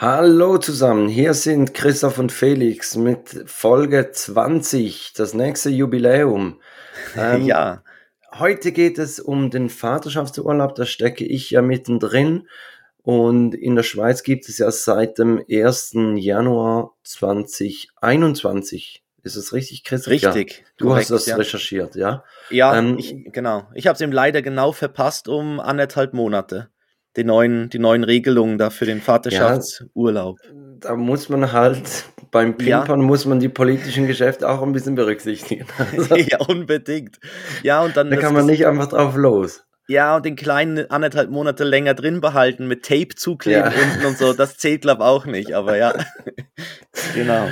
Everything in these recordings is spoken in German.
Hallo zusammen, hier sind Christoph und Felix mit Folge 20, das nächste Jubiläum. Ähm, ja. Heute geht es um den Vaterschaftsurlaub, da stecke ich ja mittendrin. Und in der Schweiz gibt es ja seit dem 1. Januar 2021. Ist es richtig, Christoph? Richtig. Ja. Du korrekt, hast das ja. recherchiert, ja? Ja, ähm, ich, genau. Ich habe es ihm leider genau verpasst um anderthalb Monate die neuen, die neuen Regelungen da für den Vaterschaftsurlaub. Ja, da muss man halt beim Pimpern ja. muss man die politischen Geschäfte auch ein bisschen berücksichtigen. Also, ja, unbedingt. Ja, und dann. Da kann man nicht einfach drauf los. Ja, und den kleinen anderthalb Monate länger drin behalten, mit Tape zukleben ja. unten und so, das zählt, glaube ich, auch nicht, aber ja. genau.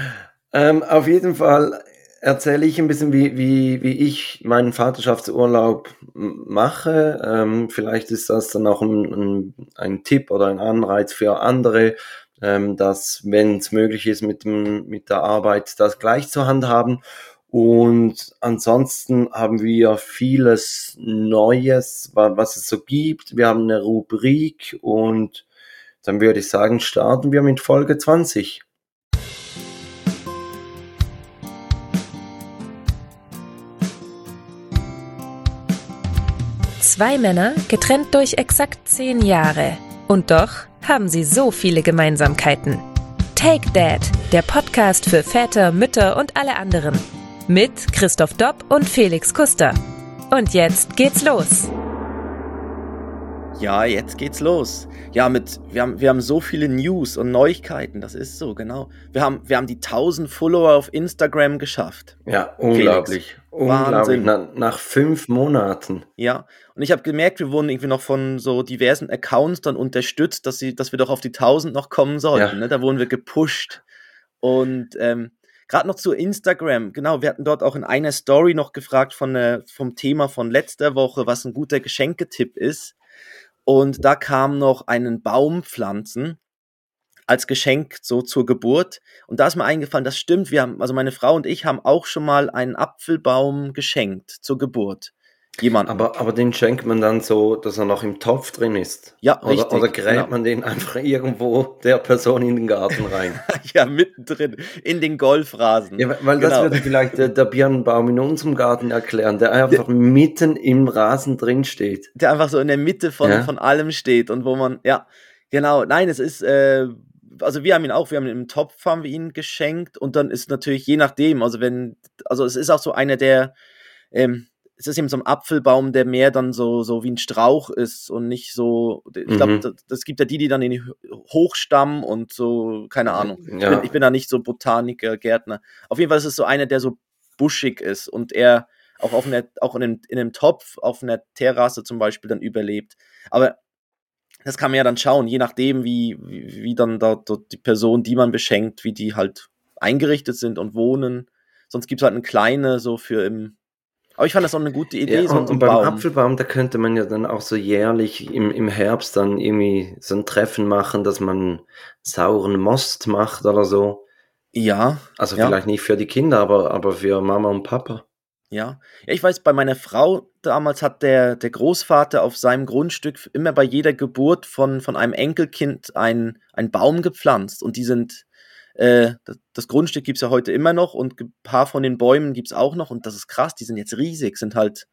Ähm, auf jeden Fall erzähle ich ein bisschen, wie, wie, wie ich meinen Vaterschaftsurlaub mache. Ähm, vielleicht ist das dann auch ein, ein, ein, Tipp oder ein Anreiz für andere, ähm, dass, wenn es möglich ist, mit, dem, mit der Arbeit das gleich zu handhaben. Und ansonsten haben wir vieles Neues, was es so gibt. Wir haben eine Rubrik und dann würde ich sagen, starten wir mit Folge 20. Zwei Männer, getrennt durch exakt zehn Jahre. Und doch haben sie so viele Gemeinsamkeiten. Take Dad, der Podcast für Väter, Mütter und alle anderen. Mit Christoph Dopp und Felix Kuster. Und jetzt geht's los. Ja, jetzt geht's los. Ja, mit, wir haben, wir haben so viele News und Neuigkeiten, das ist so, genau. Wir haben, wir haben die 1000 Follower auf Instagram geschafft. Ja, unglaublich. Felix. Unglaublich. Nach, nach, fünf Monaten. Ja, und ich habe gemerkt, wir wurden irgendwie noch von so diversen Accounts dann unterstützt, dass, sie, dass wir doch auf die 1000 noch kommen sollten. Ja. Ne? Da wurden wir gepusht. Und ähm, gerade noch zu Instagram, genau, wir hatten dort auch in einer Story noch gefragt von, äh, vom Thema von letzter Woche, was ein guter Geschenketipp ist. Und da kam noch einen Baum pflanzen als Geschenk so zur Geburt. Und da ist mir eingefallen, das stimmt, wir haben, also meine Frau und ich haben auch schon mal einen Apfelbaum geschenkt zur Geburt. Jemand. Aber, aber den schenkt man dann so, dass er noch im Topf drin ist. Ja, oder, richtig. Oder gräbt genau. man den einfach irgendwo der Person in den Garten rein? ja, mittendrin, in den Golfrasen. Ja, weil genau. das würde vielleicht der, der Birnenbaum in unserem Garten erklären, der einfach der, mitten im Rasen drin steht. Der einfach so in der Mitte von, ja. von allem steht und wo man, ja, genau, nein, es ist, äh, also wir haben ihn auch, wir haben ihn im Topf haben wir ihn geschenkt und dann ist natürlich je nachdem, also wenn, also es ist auch so einer der, ähm, es ist eben so ein Apfelbaum, der mehr dann so, so wie ein Strauch ist und nicht so, ich glaube, mhm. das, das, gibt ja die, die dann in die Hochstamm und so, keine Ahnung. Ja. Ich, bin, ich bin da nicht so Botaniker, Gärtner. Auf jeden Fall ist es so einer, der so buschig ist und er auch auf einer, auch in einem, in einem Topf, auf einer Terrasse zum Beispiel dann überlebt. Aber das kann man ja dann schauen, je nachdem, wie, wie, wie dann da, da die Person, die man beschenkt, wie die halt eingerichtet sind und wohnen. Sonst gibt es halt eine kleine, so für im. Aber ich fand das auch eine gute Idee. Ja, so und, und beim Baum. Apfelbaum, da könnte man ja dann auch so jährlich im, im Herbst dann irgendwie so ein Treffen machen, dass man sauren Most macht oder so. Ja. Also ja. vielleicht nicht für die Kinder, aber, aber für Mama und Papa. Ja. ja, ich weiß, bei meiner Frau damals hat der, der Großvater auf seinem Grundstück immer bei jeder Geburt von, von einem Enkelkind einen Baum gepflanzt. Und die sind, äh, das, das Grundstück gibt es ja heute immer noch und ein paar von den Bäumen gibt es auch noch. Und das ist krass, die sind jetzt riesig, sind halt,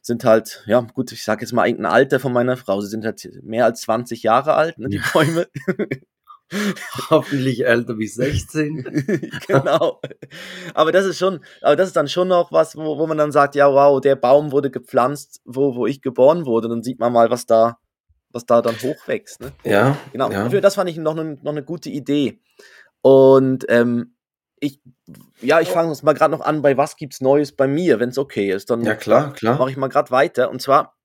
sind halt, ja gut, ich sage jetzt mal irgendein Alter von meiner Frau. Sie sind halt mehr als 20 Jahre alt, ne, die Bäume. Hoffentlich älter wie 16. genau. Aber das ist schon, aber das ist dann schon noch was, wo, wo man dann sagt, ja, wow, der Baum wurde gepflanzt, wo, wo ich geboren wurde. Dann sieht man mal, was da, was da dann hochwächst. Ne? Ja. Genau. Ja. Das fand ich noch, noch eine gute Idee. Und ähm, ich, ja, ich fange uns mal gerade noch an, bei was gibt's Neues bei mir, wenn es okay ist. Dann ja, klar, klar. mache ich mal gerade weiter. Und zwar,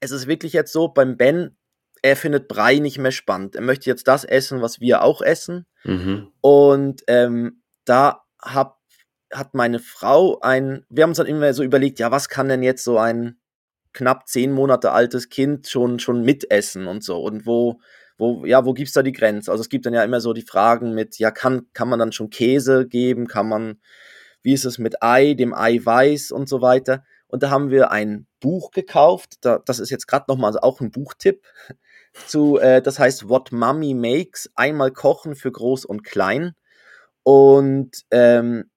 es ist wirklich jetzt so, beim Ben er findet Brei nicht mehr spannend. Er möchte jetzt das essen, was wir auch essen. Mhm. Und ähm, da hab, hat meine Frau ein, wir haben uns dann immer so überlegt, ja, was kann denn jetzt so ein knapp zehn Monate altes Kind schon, schon mitessen und so? Und wo, wo, ja, wo gibt's da die Grenze? Also es gibt dann ja immer so die Fragen mit, ja, kann, kann man dann schon Käse geben? Kann man, wie ist es mit Ei, dem Eiweiß und so weiter? Und da haben wir ein Buch gekauft. Da, das ist jetzt gerade nochmal auch ein Buchtipp. zu, äh, das heißt What Mommy Makes, einmal kochen für groß und klein. Und, ähm,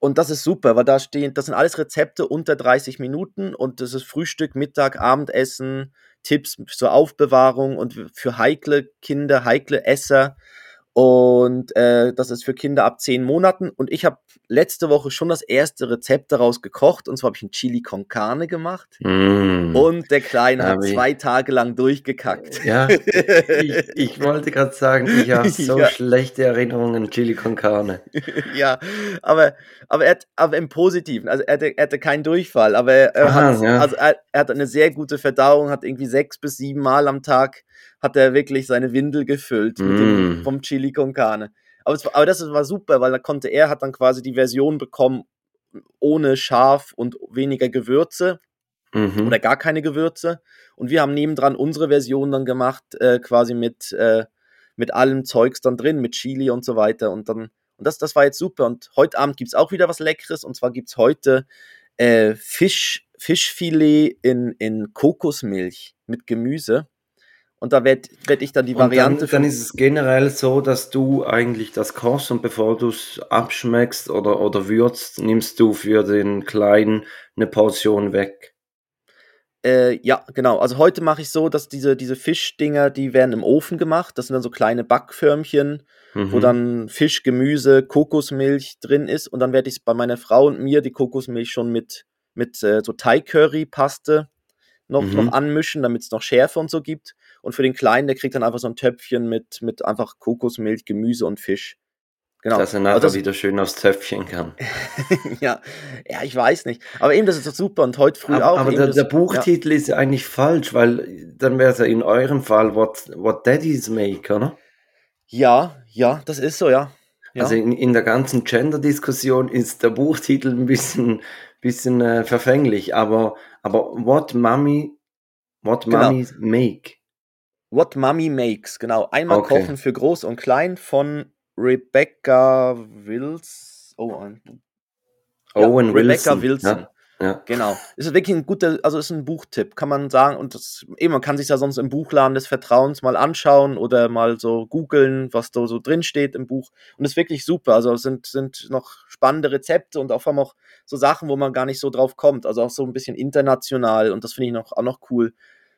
und das ist super, weil da stehen, das sind alles Rezepte unter 30 Minuten und das ist Frühstück, Mittag, Abendessen, Tipps zur Aufbewahrung und für heikle Kinder, heikle Esser. Und äh, das ist für Kinder ab zehn Monaten. Und ich habe letzte Woche schon das erste Rezept daraus gekocht. Und zwar habe ich ein Chili con Carne gemacht. Mm. Und der Kleine hat zwei Tage lang durchgekackt. Ja, ich, ich wollte gerade sagen, ich habe so ja. schlechte Erinnerungen an Chili con Carne. ja, aber, aber, er, aber im Positiven. Also er hatte, er hatte keinen Durchfall, aber er, Aha, hat, ja. also er, er hat eine sehr gute Verdauung, hat irgendwie sechs bis sieben Mal am Tag hat er wirklich seine Windel gefüllt mm. dem, vom Chili con Carne. Aber, es, aber das war super, weil da konnte er hat dann quasi die Version bekommen ohne Schaf und weniger Gewürze mhm. oder gar keine Gewürze. Und wir haben nebendran unsere Version dann gemacht, äh, quasi mit, äh, mit allem Zeugs dann drin, mit Chili und so weiter. Und dann, und das, das war jetzt super. Und heute Abend gibt es auch wieder was Leckeres. Und zwar gibt es heute äh, Fisch, Fischfilet in, in Kokosmilch mit Gemüse. Und da werde werd ich dann die Variante. Dann, dann, ist es generell so, dass du eigentlich das kochst und bevor du es abschmeckst oder, oder würzt, nimmst du für den Kleinen eine Portion weg. Äh, ja, genau. Also heute mache ich so, dass diese, diese Fischdinger, die werden im Ofen gemacht. Das sind dann so kleine Backförmchen, mhm. wo dann Fisch, Gemüse, Kokosmilch drin ist. Und dann werde ich bei meiner Frau und mir die Kokosmilch schon mit, mit äh, so Thai-Curry-Paste noch, mhm. noch anmischen, damit es noch Schärfe und so gibt. Und für den Kleinen, der kriegt dann einfach so ein Töpfchen mit, mit einfach Kokosmilch, Gemüse und Fisch. Genau. Dass er nachher also wieder schön aufs Töpfchen kann. ja, ja, ich weiß nicht. Aber eben, das ist doch super. Und heute früh aber, auch. Aber der, das, der, Buchtitel ja. ist ja eigentlich falsch, weil dann wäre es ja in eurem Fall What, what Daddies Make, oder? Ja, ja, das ist so, ja. ja. Also in, in der ganzen Gender-Diskussion ist der Buchtitel ein bisschen, bisschen äh, verfänglich, aber, aber What Mommy, What genau. Mummies Make. What Mommy Makes, genau. Einmal okay. kochen für groß und klein von Rebecca Wills. Oh, ja, Owen Rebecca Wilson. Wilson. Ja. Ja. Genau. Ist wirklich ein guter, also ist ein Buchtipp, kann man sagen. Und das, eben, man kann sich ja sonst im Buchladen des Vertrauens mal anschauen oder mal so googeln, was da so drin steht im Buch. Und ist wirklich super. Also sind, sind noch spannende Rezepte und auch vor allem auch so Sachen, wo man gar nicht so drauf kommt. Also auch so ein bisschen international und das finde ich noch, auch noch cool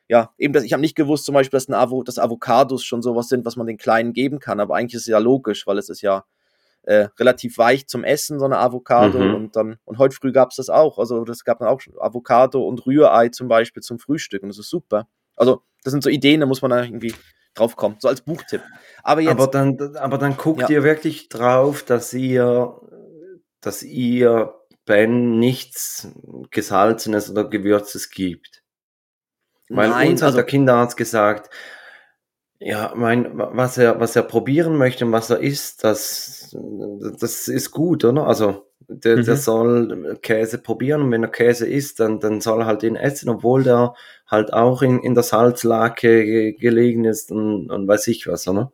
ja, eben, das, ich habe nicht gewusst zum Beispiel, dass, ein Avo, dass Avocados schon sowas sind, was man den Kleinen geben kann, aber eigentlich ist es ja logisch, weil es ist ja äh, relativ weich zum Essen, so eine Avocado. Mhm. Und dann, und heute früh gab es das auch. Also das gab dann auch schon Avocado und Rührei zum Beispiel zum Frühstück und das ist super. Also, das sind so Ideen, da muss man da irgendwie drauf kommen, so als Buchtipp. Aber, jetzt, aber dann, aber dann guckt ja. ihr wirklich drauf, dass ihr, dass ihr Ben nichts Gesalzenes oder Gewürzes gibt. Weil Nein, uns hat also, der Kinderarzt gesagt, ja, mein, was er, was er probieren möchte und was er isst, das, das ist gut, oder? Also, der, mhm. der soll Käse probieren und wenn er Käse isst, dann, dann soll er halt ihn essen, obwohl der halt auch in, in der Salzlake gelegen ist und, und weiß ich was, oder?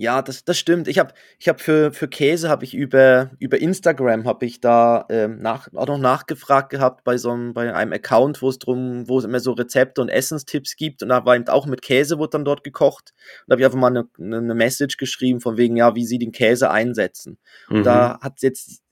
Ja, das, das stimmt. Ich habe ich hab für, für Käse habe ich über, über Instagram habe ich da ähm, nach, auch noch nachgefragt gehabt bei so einem, bei einem Account, wo es drum, wo es immer so Rezepte und Essenstipps gibt. Und da war eben auch mit Käse wurde dann dort gekocht. Und da habe ich einfach mal eine, eine Message geschrieben von wegen, ja, wie sie den Käse einsetzen. Und mhm. da hat jetzt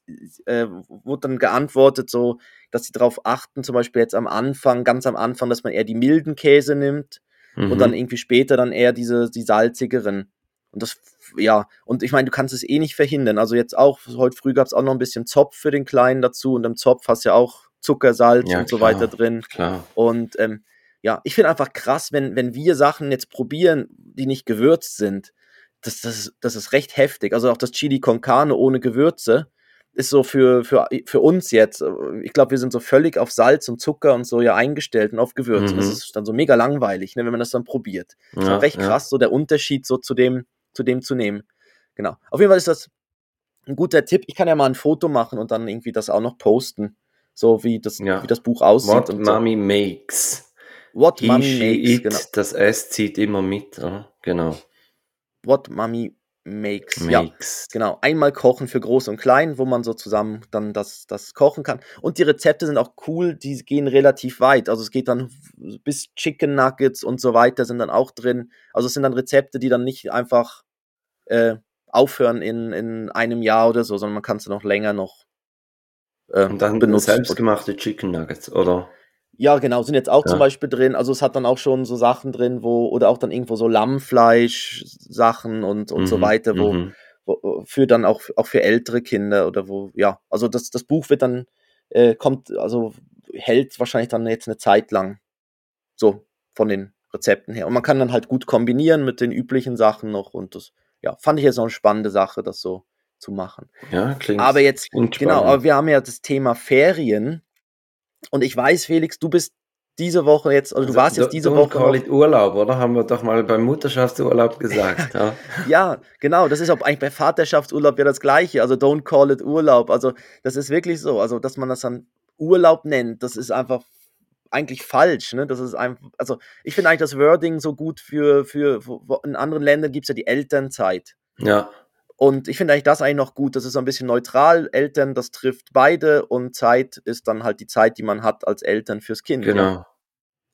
äh, wurde dann geantwortet, so, dass sie darauf achten, zum Beispiel jetzt am Anfang, ganz am Anfang, dass man eher die milden Käse nimmt mhm. und dann irgendwie später dann eher diese, die salzigeren. Und das, ja, und ich meine, du kannst es eh nicht verhindern. Also jetzt auch, heute früh gab es auch noch ein bisschen Zopf für den Kleinen dazu und im Zopf hast du ja auch Zucker, Salz ja, und so weiter drin. Klar. Und ähm, ja, ich finde einfach krass, wenn, wenn wir Sachen jetzt probieren, die nicht gewürzt sind, das, das, das ist recht heftig. Also auch das Chili con Carne ohne Gewürze ist so für, für, für uns jetzt, ich glaube, wir sind so völlig auf Salz und Zucker und so ja eingestellt und auf Gewürze. Mhm. Das ist dann so mega langweilig, ne, wenn man das dann probiert. Das ja, ist recht krass, ja. so der Unterschied so zu dem, zu dem zu nehmen. Genau. Auf jeden Fall ist das ein guter Tipp. Ich kann ja mal ein Foto machen und dann irgendwie das auch noch posten. So wie das, ja. wie das Buch aussieht. What und Mommy so. Makes. What He, Mommy Makes. It, genau. Das S zieht immer mit, oder? genau. What Mommy Makes. Makes. Ja, genau. Einmal kochen für groß und klein, wo man so zusammen dann das, das kochen kann. Und die Rezepte sind auch cool, die gehen relativ weit. Also es geht dann bis Chicken Nuggets und so weiter sind dann auch drin. Also es sind dann Rezepte, die dann nicht einfach äh, aufhören in, in einem Jahr oder so, sondern man kann es auch länger noch äh, und dann benutzen. selbstgemachte Chicken Nuggets, oder? Ja, genau, sind jetzt auch ja. zum Beispiel drin. Also es hat dann auch schon so Sachen drin, wo, oder auch dann irgendwo so Lammfleisch-Sachen und, und mhm, so weiter, wo, mhm. wo, für dann auch, auch für ältere Kinder oder wo, ja, also das, das Buch wird dann, äh, kommt, also hält wahrscheinlich dann jetzt eine Zeit lang. So, von den Rezepten her. Und man kann dann halt gut kombinieren mit den üblichen Sachen noch und das, ja, fand ich jetzt auch eine spannende Sache, das so zu machen. Ja, klingt. Aber jetzt, genau, aber wir haben ja das Thema Ferien und ich weiß, Felix, du bist diese Woche jetzt, also, also du warst jetzt diese don't Woche. Call it Urlaub, oder? Haben wir doch mal beim Mutterschaftsurlaub gesagt. ja. ja, genau. Das ist auch eigentlich bei Vaterschaftsurlaub ja das Gleiche. Also don't call it Urlaub. Also das ist wirklich so. Also, dass man das dann Urlaub nennt, das ist einfach eigentlich falsch. Ne? Das ist einfach, also ich finde eigentlich das Wording so gut für, für, in anderen Ländern gibt es ja die Elternzeit. Ja. Und ich finde eigentlich das eigentlich noch gut. Das ist so ein bisschen neutral. Eltern, das trifft beide und Zeit ist dann halt die Zeit, die man hat als Eltern fürs Kind. Genau. Ja.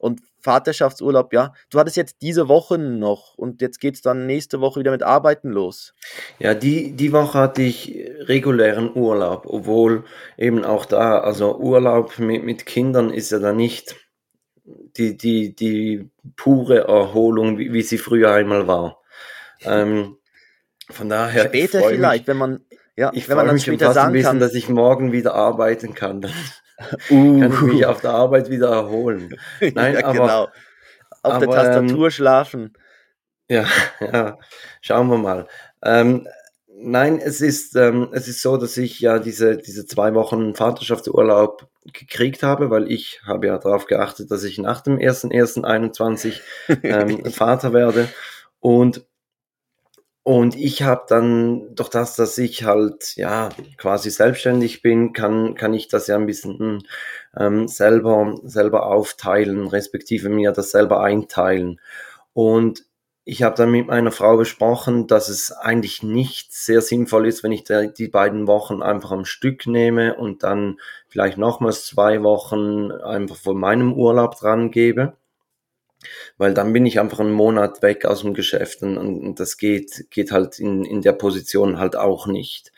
Und Vaterschaftsurlaub, ja. Du hattest jetzt diese Woche noch und jetzt geht es dann nächste Woche wieder mit Arbeiten los. Ja, die, die Woche hatte ich regulären Urlaub, obwohl eben auch da, also Urlaub mit, mit Kindern ist ja da nicht die, die, die pure Erholung, wie, wie sie früher einmal war. Ähm, von daher. Später vielleicht, mich, wenn man, ja, ich wenn man dann mich später sagen wissen, kann, dass ich morgen wieder arbeiten kann. Uh. kann ich mich auf der Arbeit wieder erholen. Nein, ja, aber, genau. Auf aber, der Tastatur ähm, schlafen. Ja, ja, schauen wir mal. Ähm, nein, es ist, ähm, es ist so, dass ich ja diese, diese zwei Wochen Vaterschaftsurlaub gekriegt habe, weil ich habe ja darauf geachtet, dass ich nach dem 1.1.21 ähm, Vater werde. Und und ich habe dann, durch das, dass ich halt ja quasi selbstständig bin, kann, kann ich das ja ein bisschen ähm, selber, selber aufteilen, respektive mir das selber einteilen. Und ich habe dann mit meiner Frau besprochen, dass es eigentlich nicht sehr sinnvoll ist, wenn ich die beiden Wochen einfach am Stück nehme und dann vielleicht nochmals zwei Wochen einfach von meinem Urlaub dran gebe weil dann bin ich einfach einen Monat weg aus dem Geschäft und, und das geht, geht halt in, in der Position halt auch nicht.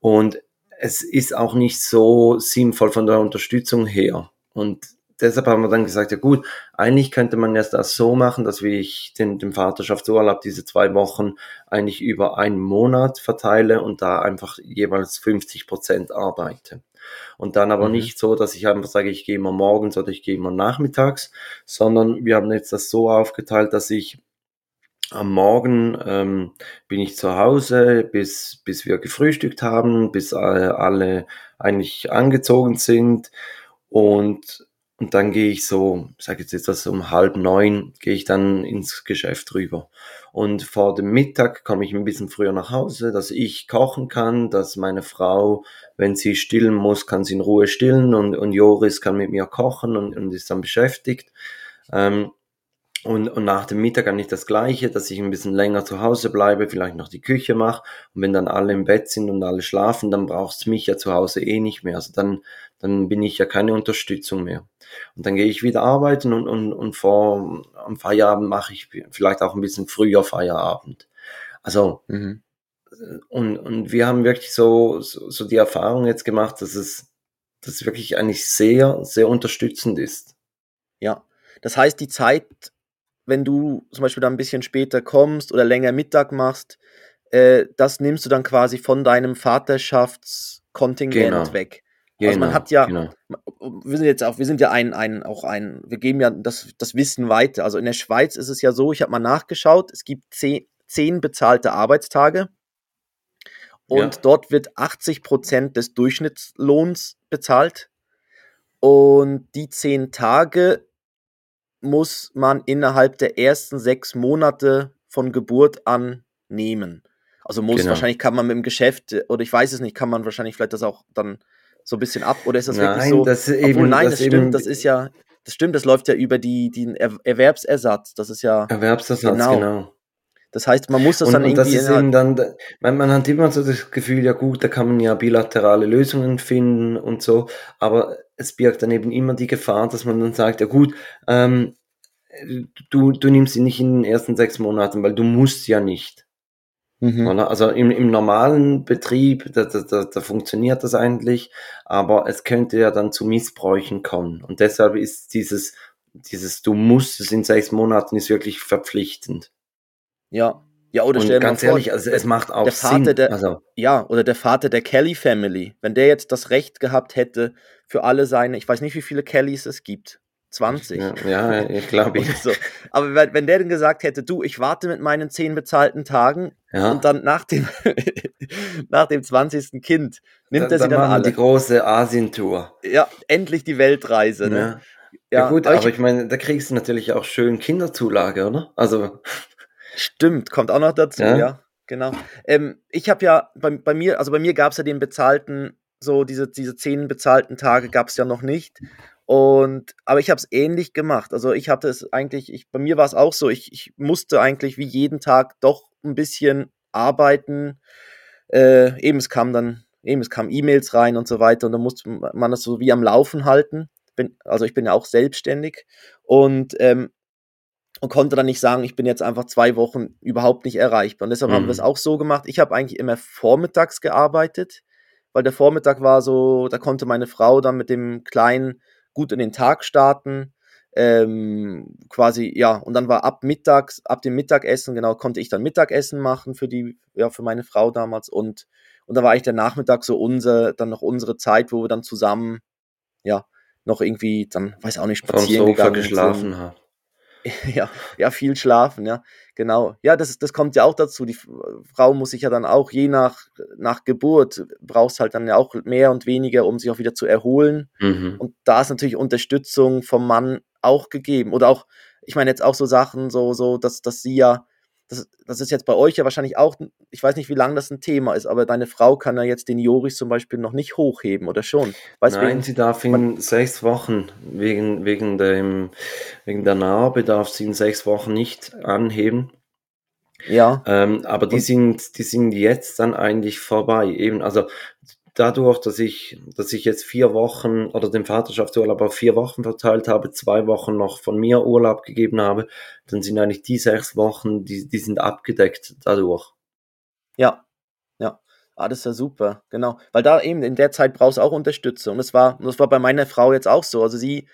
Und es ist auch nicht so sinnvoll von der Unterstützung her. Und deshalb haben wir dann gesagt, ja gut, eigentlich könnte man jetzt das so machen, dass wir ich den, den Vaterschaftsurlaub diese zwei Wochen eigentlich über einen Monat verteile und da einfach jeweils 50 Prozent arbeite. Und dann aber mhm. nicht so, dass ich einfach sage, ich gehe immer morgens oder ich gehe immer nachmittags, sondern wir haben jetzt das so aufgeteilt, dass ich am Morgen ähm, bin ich zu Hause, bis, bis wir gefrühstückt haben, bis alle, alle eigentlich angezogen sind und und dann gehe ich so, sage jetzt etwas um halb neun, gehe ich dann ins Geschäft rüber. Und vor dem Mittag komme ich ein bisschen früher nach Hause, dass ich kochen kann, dass meine Frau, wenn sie stillen muss, kann sie in Ruhe stillen und, und Joris kann mit mir kochen und, und ist dann beschäftigt. Ähm, und, und nach dem Mittag eigentlich das Gleiche, dass ich ein bisschen länger zu Hause bleibe, vielleicht noch die Küche mache. Und wenn dann alle im Bett sind und alle schlafen, dann braucht's mich ja zu Hause eh nicht mehr. Also dann, dann bin ich ja keine Unterstützung mehr. Und dann gehe ich wieder arbeiten und, und, und vor am Feierabend mache ich vielleicht auch ein bisschen früher Feierabend. Also mhm. und, und wir haben wirklich so, so, so die Erfahrung jetzt gemacht, dass es, dass es wirklich eigentlich sehr, sehr unterstützend ist. Ja, das heißt, die Zeit wenn du zum Beispiel dann ein bisschen später kommst oder länger Mittag machst, äh, das nimmst du dann quasi von deinem Vaterschaftskontingent genau. weg. Genau, also man hat ja, genau. wir sind jetzt auch, wir sind ja ein, ein, auch ein, wir geben ja das, das Wissen weiter. Also in der Schweiz ist es ja so, ich habe mal nachgeschaut, es gibt zehn, zehn bezahlte Arbeitstage und ja. dort wird 80 Prozent des Durchschnittslohns bezahlt. Und die zehn Tage muss man innerhalb der ersten sechs Monate von Geburt an nehmen. Also muss, genau. wahrscheinlich kann man mit dem Geschäft, oder ich weiß es nicht, kann man wahrscheinlich vielleicht das auch dann so ein bisschen ab, oder ist das nein, wirklich so? Das Obwohl, eben, nein, das, das stimmt, das ist ja, das stimmt, das läuft ja über die, den er Erwerbsersatz, das ist ja. Erwerbsersatz, genau. genau. Das heißt, man muss das und, dann und irgendwie. Das ist eben dann, man, man hat immer so das Gefühl, ja gut, da kann man ja bilaterale Lösungen finden und so, aber es birgt dann eben immer die Gefahr, dass man dann sagt, ja gut, ähm, du, du nimmst sie nicht in den ersten sechs Monaten, weil du musst ja nicht. Mhm. Also im, im normalen Betrieb, da, da, da, da funktioniert das eigentlich, aber es könnte ja dann zu Missbräuchen kommen. Und deshalb ist dieses, dieses Du musst es in sechs Monaten ist wirklich verpflichtend. Ja. Ja, oder dir ganz vor, ehrlich, also es macht auch der Vater Sinn. Der, also. Ja, oder der Vater der Kelly Family, wenn der jetzt das Recht gehabt hätte für alle seine, ich weiß nicht, wie viele Kellys es gibt, 20. Ja, ja ich glaube ich. So. Aber wenn, der dann gesagt hätte, du, ich warte mit meinen zehn bezahlten Tagen ja. und dann nach dem, nach dem 20. Kind nimmt dann, er sie dann, dann alle. die große Asien-Tour. Ja, endlich die Weltreise. Ne? Ja. Ja, gut, aber ich, ich meine, da kriegst du natürlich auch schön Kinderzulage, oder? Also. Stimmt, kommt auch noch dazu, ja. ja genau. Ähm, ich habe ja bei, bei mir, also bei mir gab es ja den bezahlten, so diese, diese zehn bezahlten Tage gab es ja noch nicht. Und, aber ich habe es ähnlich gemacht. Also ich hatte es eigentlich, ich, bei mir war es auch so, ich, ich musste eigentlich wie jeden Tag doch ein bisschen arbeiten. Äh, eben es kam dann, eben es kamen E-Mails rein und so weiter und dann musste man das so wie am Laufen halten. Bin, also ich bin ja auch selbstständig und, ähm, und konnte dann nicht sagen, ich bin jetzt einfach zwei Wochen überhaupt nicht erreichbar. Und deshalb mhm. haben wir es auch so gemacht. Ich habe eigentlich immer vormittags gearbeitet, weil der Vormittag war so, da konnte meine Frau dann mit dem Kleinen gut in den Tag starten. Ähm, quasi, ja, und dann war ab mittags, ab dem Mittagessen, genau, konnte ich dann Mittagessen machen für die, ja, für meine Frau damals und, und da war eigentlich der Nachmittag so unser, dann noch unsere Zeit, wo wir dann zusammen, ja, noch irgendwie, dann, weiß auch nicht, spazieren Vom Sofa geschlafen haben. Ja, ja, viel schlafen, ja, genau. Ja, das, das kommt ja auch dazu. Die Frau muss sich ja dann auch, je nach, nach Geburt, brauchst halt dann ja auch mehr und weniger, um sich auch wieder zu erholen. Mhm. Und da ist natürlich Unterstützung vom Mann auch gegeben. Oder auch, ich meine jetzt auch so Sachen, so, so, dass, dass sie ja das, das ist jetzt bei euch ja wahrscheinlich auch, ich weiß nicht, wie lange das ein Thema ist, aber deine Frau kann ja jetzt den Joris zum Beispiel noch nicht hochheben oder schon? Weißt Nein, wegen, sie darf in sechs Wochen, wegen, wegen, dem, wegen der Narbe darf sie in sechs Wochen nicht anheben. Ja. Ähm, aber die sind, die sind jetzt dann eigentlich vorbei. Eben, also dadurch, dass ich, dass ich jetzt vier Wochen oder den Vaterschaftsurlaub auf vier Wochen verteilt habe, zwei Wochen noch von mir Urlaub gegeben habe, dann sind eigentlich die sechs Wochen, die, die sind abgedeckt dadurch. Ja, ja. Ah, das ist ja super, genau. Weil da eben in der Zeit brauchst du auch Unterstützung. Das war, das war bei meiner Frau jetzt auch so. Also sie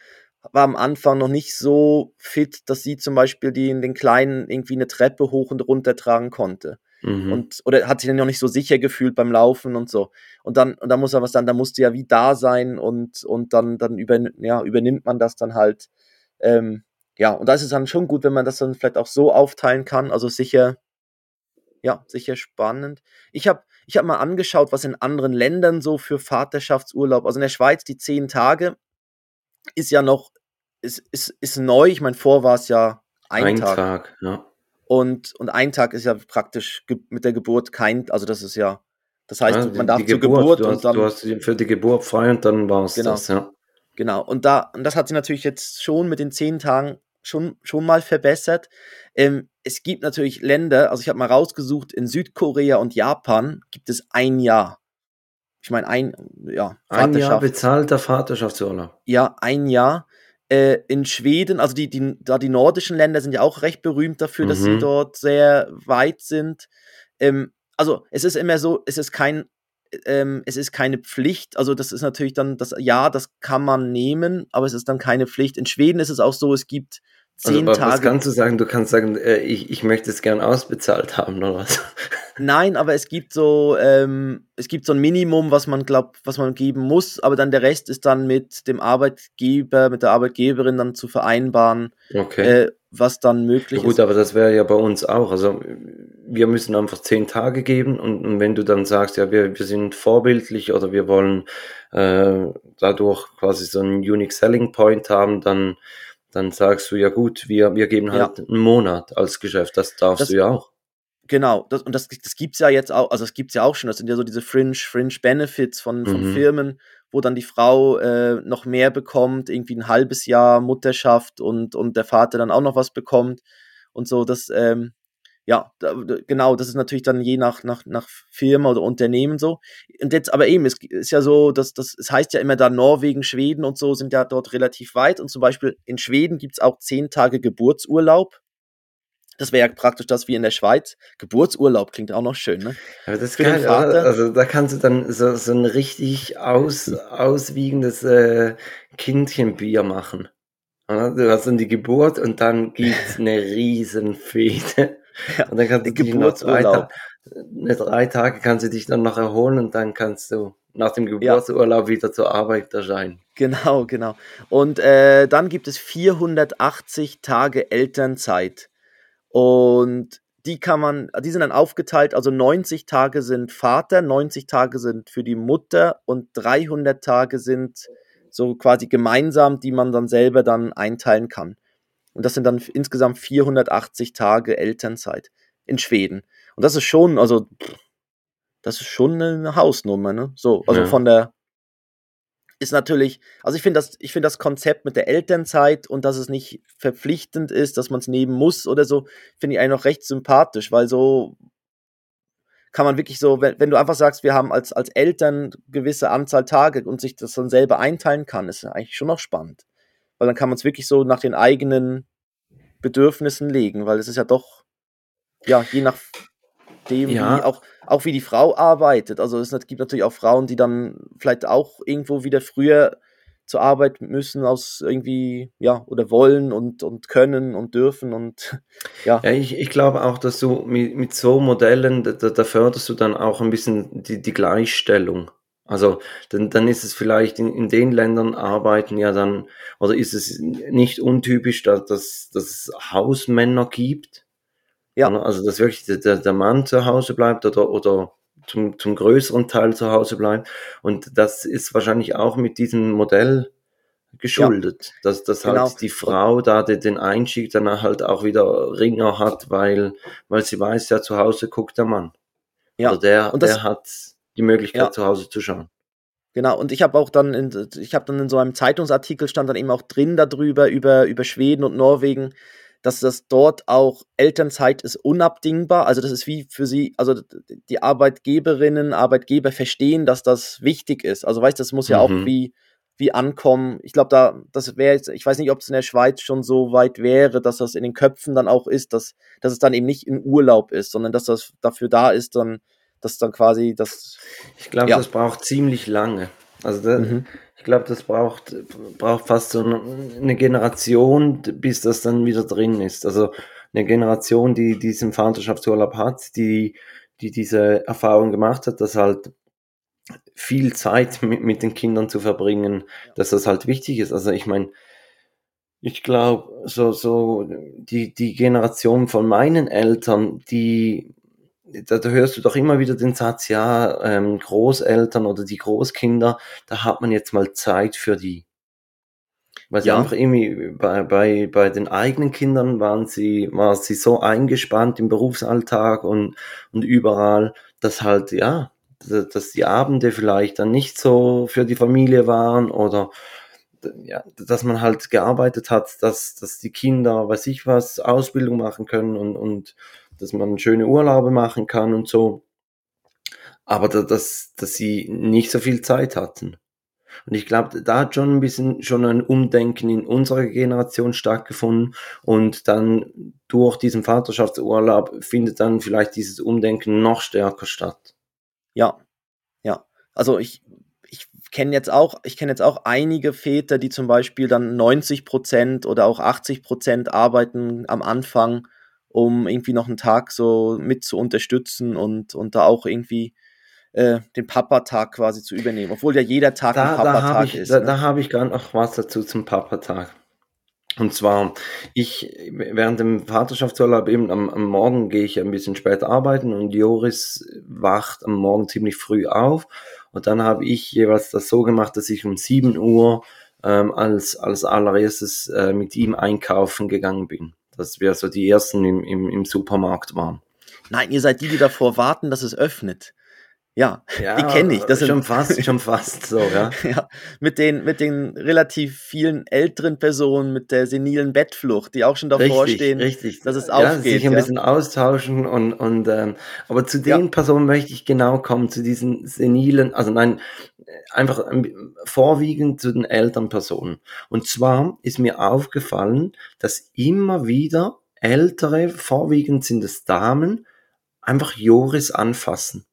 war am Anfang noch nicht so fit, dass sie zum Beispiel die in den Kleinen irgendwie eine Treppe hoch und runter tragen konnte. Mhm. Und, oder hat sich dann noch nicht so sicher gefühlt beim Laufen und so. Und dann, und dann muss er was dann, da musste ja wie da sein und, und dann, dann über, ja, übernimmt man das dann halt. Ähm, ja, und da ist es dann schon gut, wenn man das dann vielleicht auch so aufteilen kann. Also sicher, ja, sicher spannend. Ich habe ich hab mal angeschaut, was in anderen Ländern so für Vaterschaftsurlaub, also in der Schweiz die zehn Tage ist ja noch, ist, ist, ist neu. Ich meine, vor war es ja ein, ein Tag. Tag ja. Und, und ein Tag ist ja praktisch mit der Geburt kein, also das ist ja, das heißt, ja, man darf zur Geburt, hast, und dann, du hast für die Geburt frei und dann war es genau, das, ja. Genau, und da, und das hat sich natürlich jetzt schon mit den zehn Tagen schon, schon mal verbessert. Ähm, es gibt natürlich Länder, also ich habe mal rausgesucht, in Südkorea und Japan gibt es ein Jahr. Ich meine, ein, ja, Ein Jahr bezahlter Vaterschaftsurlaub. Ja, ein Jahr äh, in Schweden, also die, die, da die nordischen Länder sind ja auch recht berühmt dafür, mhm. dass sie mhm. dort sehr weit sind. Ähm, also es ist immer so, es ist kein, ähm, es ist keine Pflicht. Also das ist natürlich dann das Ja, das kann man nehmen, aber es ist dann keine Pflicht. In Schweden ist es auch so, es gibt zehn also, Tage. Was kannst du sagen? Du kannst sagen, äh, ich, ich möchte es gern ausbezahlt haben oder was? Nein, aber es gibt so, ähm, es gibt so ein Minimum, was man glaubt, was man geben muss, aber dann der Rest ist dann mit dem Arbeitgeber, mit der Arbeitgeberin dann zu vereinbaren, okay. äh, was dann möglich ja, gut, ist. Gut, aber das wäre ja bei uns auch. Also wir müssen einfach zehn Tage geben und, und wenn du dann sagst, ja, wir, wir sind vorbildlich oder wir wollen äh, dadurch quasi so einen Unique Selling Point haben, dann dann sagst du ja gut, wir, wir geben halt ja. einen Monat als Geschäft. Das darfst das, du ja auch. Genau, das, und das, das gibt es ja jetzt auch, also das gibt es ja auch schon, das sind ja so diese Fringe, Fringe Benefits von, von mhm. Firmen, wo dann die Frau äh, noch mehr bekommt, irgendwie ein halbes Jahr Mutterschaft und, und der Vater dann auch noch was bekommt und so, das, ähm, ja, genau, das ist natürlich dann je nach, nach, nach Firma oder Unternehmen so. Und jetzt, aber eben, es ist ja so, dass das, es heißt ja immer da, Norwegen, Schweden und so sind ja dort relativ weit. Und zum Beispiel in Schweden gibt's auch zehn Tage Geburtsurlaub. Das wäre ja praktisch das wie in der Schweiz. Geburtsurlaub klingt auch noch schön, ne? Aber das ist geil, Also da kannst du dann so, so ein richtig aus, auswiegendes äh, Kindchenbier machen. Du hast dann die Geburt und dann gibt's eine riesen Fete. Ja, und dann kannst du dich noch zwei, Tage, drei Tage kannst du dich dann noch erholen und dann kannst du nach dem Geburtsurlaub ja. wieder zur Arbeit erscheinen. Genau, genau. Und äh, dann gibt es 480 Tage Elternzeit. Und die kann man, die sind dann aufgeteilt, also 90 Tage sind Vater, 90 Tage sind für die Mutter und 300 Tage sind so quasi gemeinsam, die man dann selber dann einteilen kann. Und das sind dann insgesamt 480 Tage Elternzeit in Schweden. Und das ist schon, also, das ist schon eine Hausnummer, ne? So, also ja. von der, ist natürlich, also ich finde das, ich finde das Konzept mit der Elternzeit und dass es nicht verpflichtend ist, dass man es nehmen muss oder so, finde ich eigentlich noch recht sympathisch, weil so kann man wirklich so, wenn, wenn du einfach sagst, wir haben als, als Eltern gewisse Anzahl Tage und sich das dann selber einteilen kann, ist eigentlich schon noch spannend. Weil dann kann man es wirklich so nach den eigenen Bedürfnissen legen, weil es ist ja doch, ja, je nach dem, ja. wie auch, auch wie die Frau arbeitet. Also es gibt natürlich auch Frauen, die dann vielleicht auch irgendwo wieder früher zur Arbeit müssen aus irgendwie, ja, oder wollen und, und können und dürfen und ja. Ja, ich, ich glaube auch, dass du mit, mit so Modellen, da, da förderst du dann auch ein bisschen die, die Gleichstellung. Also dann, dann ist es vielleicht in, in den Ländern arbeiten ja dann, oder ist es nicht untypisch, dass, dass, dass es Hausmänner gibt. Ja. Also dass wirklich der, der Mann zu Hause bleibt oder, oder zum, zum größeren Teil zu Hause bleibt. Und das ist wahrscheinlich auch mit diesem Modell geschuldet, ja, dass, dass halt genau. halt die Frau da den Einstieg dann halt auch wieder Ringer hat, weil, weil sie weiß, ja, zu Hause guckt der Mann. Ja. Oder der, und das, der hat die Möglichkeit, ja. zu Hause zu schauen. Genau, und ich habe auch dann in, ich habe dann in so einem Zeitungsartikel stand dann eben auch drin darüber, über, über Schweden und Norwegen, dass das dort auch Elternzeit ist unabdingbar. Also das ist wie für sie, also die Arbeitgeberinnen, Arbeitgeber verstehen, dass das wichtig ist. Also weißt, das muss ja mhm. auch wie, wie ankommen. Ich glaube, da, das wäre jetzt, ich weiß nicht, ob es in der Schweiz schon so weit wäre, dass das in den Köpfen dann auch ist, dass, dass es dann eben nicht in Urlaub ist, sondern dass das dafür da ist, dann das dann quasi das. Ich glaube, ja. das braucht ziemlich lange. Also da, mhm. ich glaube, das braucht, braucht fast so eine Generation, bis das dann wieder drin ist. Also eine Generation, die diesen Vaterschaftsurlaub hat, die, die diese Erfahrung gemacht hat, dass halt viel Zeit mit, mit den Kindern zu verbringen, dass das halt wichtig ist. Also ich meine, ich glaube, so, so die, die Generation von meinen Eltern, die da, da hörst du doch immer wieder den Satz, ja, ähm, Großeltern oder die Großkinder, da hat man jetzt mal Zeit für die. Weil sie ja. einfach irgendwie bei, bei, bei den eigenen Kindern waren sie, war sie so eingespannt im Berufsalltag und, und überall, dass halt, ja, dass die Abende vielleicht dann nicht so für die Familie waren oder ja, dass man halt gearbeitet hat, dass, dass die Kinder, weiß ich was, Ausbildung machen können und, und dass man schöne Urlaube machen kann und so. Aber da, dass, dass sie nicht so viel Zeit hatten. Und ich glaube, da hat schon ein bisschen schon ein Umdenken in unserer Generation stattgefunden und dann durch diesen Vaterschaftsurlaub findet dann vielleicht dieses Umdenken noch stärker statt. Ja, ja. Also ich, ich kenne jetzt auch, ich kenne jetzt auch einige Väter, die zum Beispiel dann 90 Prozent oder auch 80 Prozent arbeiten am Anfang um irgendwie noch einen Tag so mit zu unterstützen und, und da auch irgendwie äh, den Papa-Tag quasi zu übernehmen, obwohl ja jeder Tag da, ein Papa-Tag ist. Da, ne? da habe ich gerade noch was dazu zum Papa-Tag. Und zwar, ich, während dem Vaterschaftsurlaub eben am, am Morgen gehe ich ein bisschen später arbeiten und Joris wacht am Morgen ziemlich früh auf. Und dann habe ich jeweils das so gemacht, dass ich um 7 Uhr ähm, als, als allererstes äh, mit ihm einkaufen gegangen bin dass wir so die ersten im, im, im Supermarkt waren. Nein, ihr seid die, die davor warten, dass es öffnet. Ja, ja die kenne ich. Das schon sind, fast, schon fast so, ja. ja. Mit den, mit den relativ vielen älteren Personen, mit der senilen Bettflucht, die auch schon davor richtig, stehen, richtig. dass es ja, aufgeht. Sich ein ja. bisschen austauschen und, und ähm, aber zu den ja. Personen möchte ich genau kommen, zu diesen senilen, also nein, einfach vorwiegend zu den älteren Personen. Und zwar ist mir aufgefallen, dass immer wieder ältere, vorwiegend sind es Damen, einfach Joris anfassen.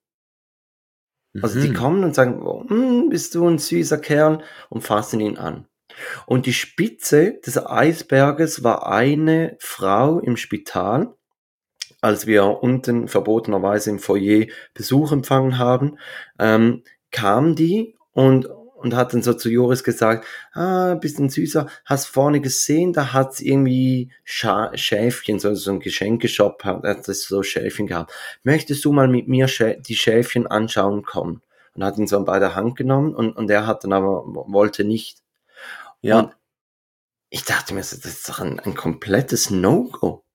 Also mhm. die kommen und sagen, oh, hm, bist du ein süßer Kerl und fassen ihn an. Und die Spitze des Eisberges war eine Frau im Spital, als wir unten verbotenerweise im Foyer Besuch empfangen haben, ähm, kam die und und hat dann so zu Joris gesagt, ah, bisschen süßer, hast vorne gesehen, da hat's irgendwie Scha Schäfchen, so, so ein Geschenkeshop hat, hat das so Schäfchen gehabt. Möchtest du mal mit mir die Schäfchen anschauen kommen? Und hat ihn so bei der Hand genommen und, und er hat dann aber, wollte nicht. Ja. Und ich dachte mir, das ist doch ein, ein komplettes No-Go.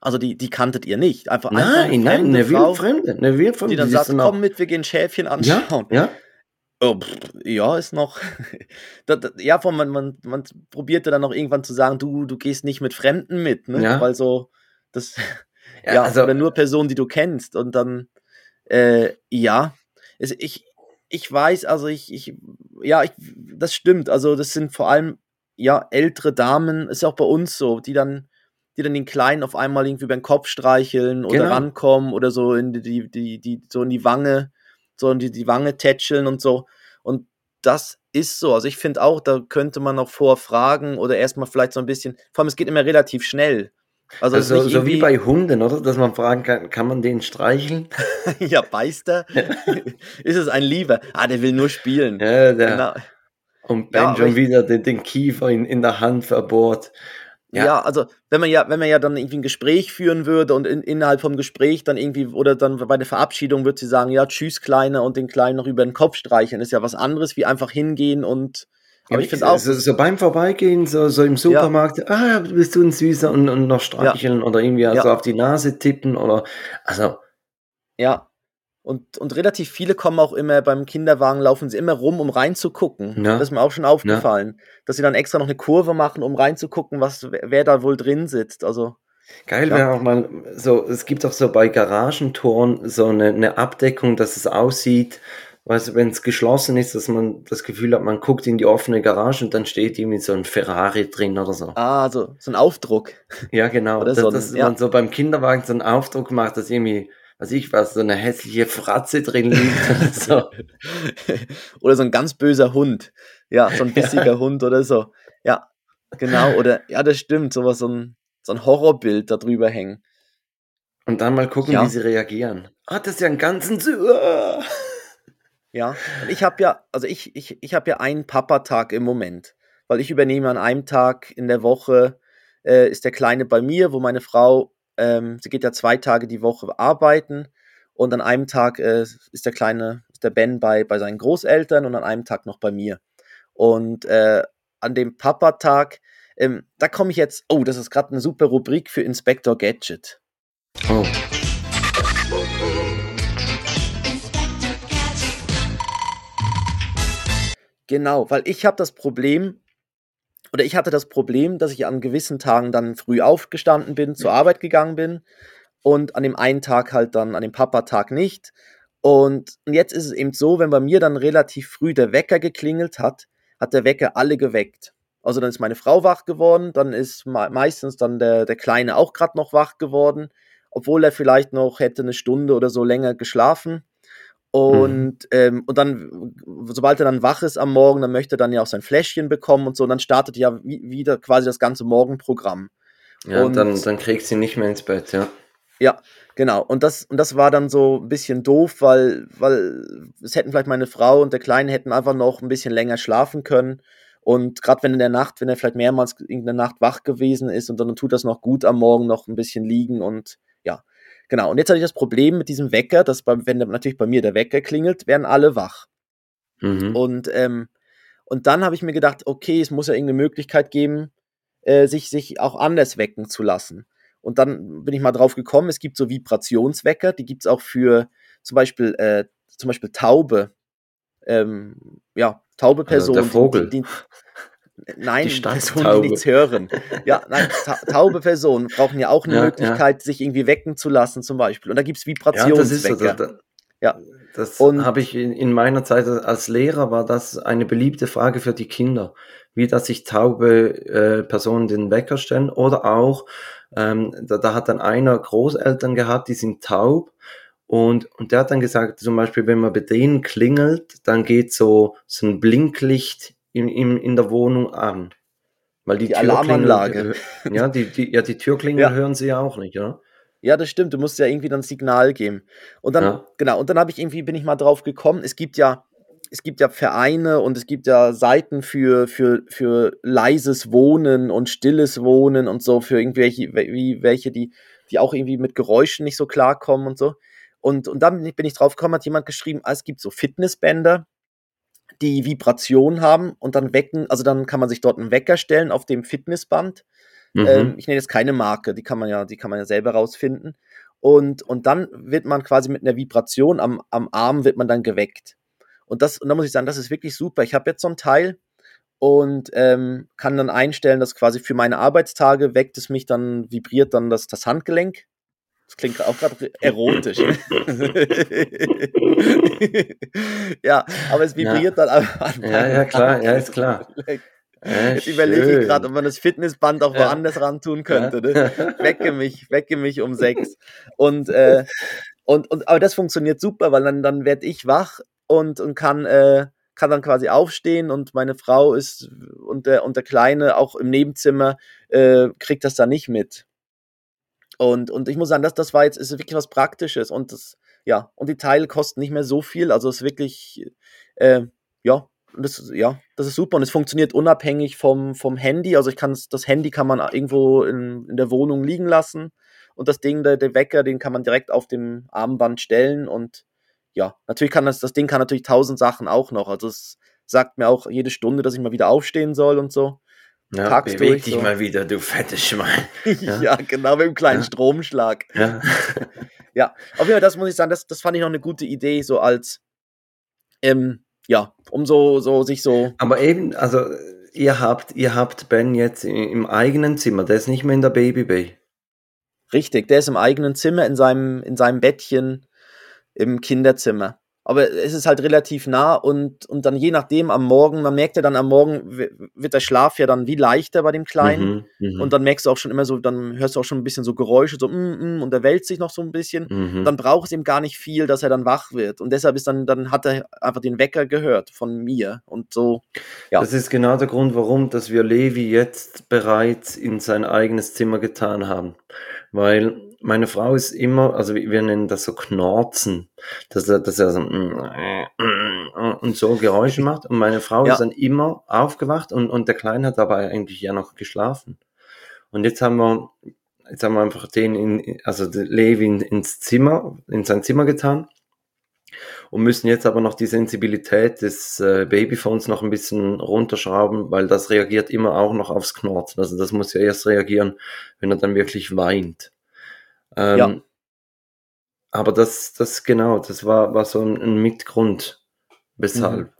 Also die, die kanntet ihr nicht. Einfach, nein, einfach eine nein, eine Frau, Fremde, eine Fremde, die dann sagt, komm mit, wir gehen Schäfchen anschauen. Ja, ja. Oh, pff, ja, ist noch. das, das, ja, von, man, man, man probierte dann noch irgendwann zu sagen, du, du gehst nicht mit Fremden mit, ne? Ja. Weil so, das, ja, ja also, oder nur Personen, die du kennst. Und dann, äh, ja, es, ich, ich weiß, also ich, ich, ja, ich, das stimmt. Also, das sind vor allem, ja, ältere Damen, ist auch bei uns so, die dann, die dann den Kleinen auf einmal irgendwie über den Kopf streicheln oder genau. rankommen oder so in die, die, die, so in die Wange so die, die Wange tätscheln und so. Und das ist so. Also ich finde auch, da könnte man noch vorfragen oder erstmal vielleicht so ein bisschen, vor allem es geht immer relativ schnell. Also, also so wie bei Hunden, oder? Dass man fragen kann, kann man den streicheln? ja, beißt er? ist es ein Lieber? Ah, der will nur spielen. Ja, der. Genau. Und Ben ja, schon wieder den, den Kiefer in, in der Hand verbohrt. Ja. ja. also wenn man ja, wenn man ja dann irgendwie ein Gespräch führen würde und in, innerhalb vom Gespräch dann irgendwie oder dann bei der Verabschiedung würde sie sagen, ja, tschüss Kleiner und den Kleinen noch über den Kopf streichen, ist ja was anderes, wie einfach hingehen und aber ja, ich finde auch. So, so, beim Vorbeigehen, so, so im Supermarkt, ja. ah, bist du ein Süßer und, und noch streicheln oder irgendwie also auf die Nase tippen oder, also. Ja, und, und relativ viele kommen auch immer beim Kinderwagen, laufen sie immer rum, um reinzugucken. Ja. Das ist mir auch schon aufgefallen. Ja. Dass sie dann extra noch eine Kurve machen, um reinzugucken, was, wer da wohl drin sitzt. Also. Geil wäre auch mal so, es gibt auch so bei Garagentoren so eine, eine Abdeckung, dass es aussieht, weißt du, wenn es geschlossen ist, dass man das Gefühl hat, man guckt in die offene Garage und dann steht irgendwie so ein Ferrari drin oder so. Ah, so, so ein Aufdruck. Ja, genau. oder das, so ein, dass ja. man so beim Kinderwagen so einen Aufdruck macht, dass irgendwie was ich was, so eine hässliche Fratze drin liegt oder so. oder so ein ganz böser Hund. Ja, so ein bissiger ja. Hund oder so. Ja, genau. Oder, ja, das stimmt, sowas, so ein, so ein Horrorbild da drüber hängen. Und dann mal gucken, ja. wie sie reagieren. Ah, das ist ja ein ganzen. Ja, und ich habe ja, also ich, ich, ich habe ja einen Papa-Tag im Moment, weil ich übernehme an einem Tag in der Woche, äh, ist der Kleine bei mir, wo meine Frau ähm, sie geht ja zwei Tage die Woche arbeiten und an einem Tag äh, ist der kleine, ist der Ben bei, bei seinen Großeltern und an einem Tag noch bei mir. Und äh, an dem Papa-Tag, ähm, da komme ich jetzt, oh, das ist gerade eine super Rubrik für Inspector Gadget. Oh. Genau, weil ich habe das Problem, oder ich hatte das Problem, dass ich an gewissen Tagen dann früh aufgestanden bin, zur Arbeit gegangen bin und an dem einen Tag halt dann, an dem Papa-Tag nicht. Und jetzt ist es eben so, wenn bei mir dann relativ früh der Wecker geklingelt hat, hat der Wecker alle geweckt. Also dann ist meine Frau wach geworden, dann ist meistens dann der, der Kleine auch gerade noch wach geworden, obwohl er vielleicht noch hätte eine Stunde oder so länger geschlafen. Und, mhm. ähm, und dann, sobald er dann wach ist am Morgen, dann möchte er dann ja auch sein Fläschchen bekommen und so. Und dann startet ja wieder quasi das ganze Morgenprogramm. Ja, und dann, dann kriegt sie nicht mehr ins Bett, ja. Ja, genau. Und das, und das war dann so ein bisschen doof, weil, weil es hätten vielleicht meine Frau und der Kleine hätten einfach noch ein bisschen länger schlafen können. Und gerade wenn in der Nacht, wenn er vielleicht mehrmals in der Nacht wach gewesen ist und dann tut das noch gut am Morgen noch ein bisschen liegen und Genau, und jetzt hatte ich das Problem mit diesem Wecker, dass bei, wenn natürlich bei mir der Wecker klingelt, werden alle wach. Mhm. Und, ähm, und dann habe ich mir gedacht, okay, es muss ja irgendeine Möglichkeit geben, äh, sich, sich auch anders wecken zu lassen. Und dann bin ich mal drauf gekommen, es gibt so Vibrationswecker, die gibt es auch für zum Beispiel äh, zum Beispiel Taube, ähm, ja, taube Personen. Also der Vogel. Die, die, Nein, Personen, die nichts hören. Ja, nein, ta taube Personen brauchen ja auch eine ja, Möglichkeit, ja. sich irgendwie wecken zu lassen, zum Beispiel. Und da gibt es Vibrationswecker. Ja, das ist ja. Das habe ich in, in, meiner Zeit als Lehrer war das eine beliebte Frage für die Kinder, wie dass sich taube äh, Personen den Wecker stellen oder auch ähm, da, da hat dann einer Großeltern gehabt, die sind taub und, und der hat dann gesagt, zum Beispiel, wenn man bei denen klingelt, dann geht so, so ein Blinklicht in, in, in der Wohnung an. Weil die, die Alarmanlage. Ja, die, die, ja, die Türklingel ja. hören sie ja auch nicht, ja. Ja, das stimmt. Du musst ja irgendwie dann Signal geben. Und dann, ja. genau, und dann habe ich irgendwie, bin ich mal drauf gekommen, es gibt ja, es gibt ja Vereine und es gibt ja Seiten für, für, für leises Wohnen und stilles Wohnen und so, für irgendwelche, wie welche, die, die auch irgendwie mit Geräuschen nicht so klarkommen und so. Und, und dann bin ich drauf gekommen, hat jemand geschrieben, ah, es gibt so Fitnessbänder, die Vibration haben und dann wecken, also dann kann man sich dort einen Wecker stellen auf dem Fitnessband. Mhm. Ähm, ich nenne jetzt keine Marke, die kann man ja, die kann man ja selber rausfinden. Und, und dann wird man quasi mit einer Vibration am, am Arm wird man dann geweckt. Und das, und da muss ich sagen, das ist wirklich super. Ich habe jetzt so ein Teil und ähm, kann dann einstellen, dass quasi für meine Arbeitstage weckt es mich dann, vibriert dann das, das Handgelenk das klingt auch gerade erotisch. ja, aber es vibriert ja. dann an. Ja, ja, klar, ja, ist klar. Ja, Jetzt überlege ich gerade, ob man das Fitnessband auch ja. woanders ran tun könnte. Ne? Wecke mich, wecke mich um sechs. Und, äh, und, und, aber das funktioniert super, weil dann, dann werde ich wach und, und kann, äh, kann dann quasi aufstehen und meine Frau ist und der, und der Kleine auch im Nebenzimmer äh, kriegt das da nicht mit. Und, und ich muss sagen, das, das war jetzt ist wirklich was Praktisches und das, ja, und die Teile kosten nicht mehr so viel. Also es ist wirklich, äh, ja, das, ja, das ist super und es funktioniert unabhängig vom, vom Handy. Also ich kann das Handy kann man irgendwo in, in der Wohnung liegen lassen und das Ding, der, der Wecker, den kann man direkt auf dem Armband stellen und ja, natürlich kann das, das Ding kann natürlich tausend Sachen auch noch. Also es sagt mir auch jede Stunde, dass ich mal wieder aufstehen soll und so. Ja, Tags beweg durch, dich so. mal wieder, du fettes Schwein. Ja, ja genau, mit einem kleinen ja. Stromschlag. Ja. ja, auf jeden Fall, das muss ich sagen, das, das fand ich noch eine gute Idee, so als, ähm, ja, um so, so sich so. Aber eben, also, ihr habt, ihr habt Ben jetzt im eigenen Zimmer, der ist nicht mehr in der Baby Bay. Richtig, der ist im eigenen Zimmer, in seinem, in seinem Bettchen im Kinderzimmer aber es ist halt relativ nah und, und dann je nachdem am Morgen, man merkt ja dann am Morgen wird der Schlaf ja dann wie leichter bei dem Kleinen mhm, mhm, und dann merkst du auch schon immer so, dann hörst du auch schon ein bisschen so Geräusche, so mm, mm, und er wälzt sich noch so ein bisschen. Mhm. Dann braucht es ihm gar nicht viel, dass er dann wach wird und deshalb ist dann, dann hat er einfach den Wecker gehört von mir und so. Ja. Das ist genau der Grund, warum, dass wir Levi jetzt bereits in sein eigenes Zimmer getan haben, weil meine Frau ist immer, also wir nennen das so Knorzen, dass er, dass er so und so Geräusche macht. Und meine Frau ja. ist dann immer aufgewacht und, und der Kleine hat dabei eigentlich ja noch geschlafen. Und jetzt haben wir, jetzt haben wir einfach den in, also Levi ins Zimmer, in sein Zimmer getan und müssen jetzt aber noch die Sensibilität des äh, Babyphones noch ein bisschen runterschrauben, weil das reagiert immer auch noch aufs Knorzen. Also das muss ja erst reagieren, wenn er dann wirklich weint. Ähm, ja. Aber das, das genau, das war, war so ein, ein Mitgrund, weshalb. Mhm.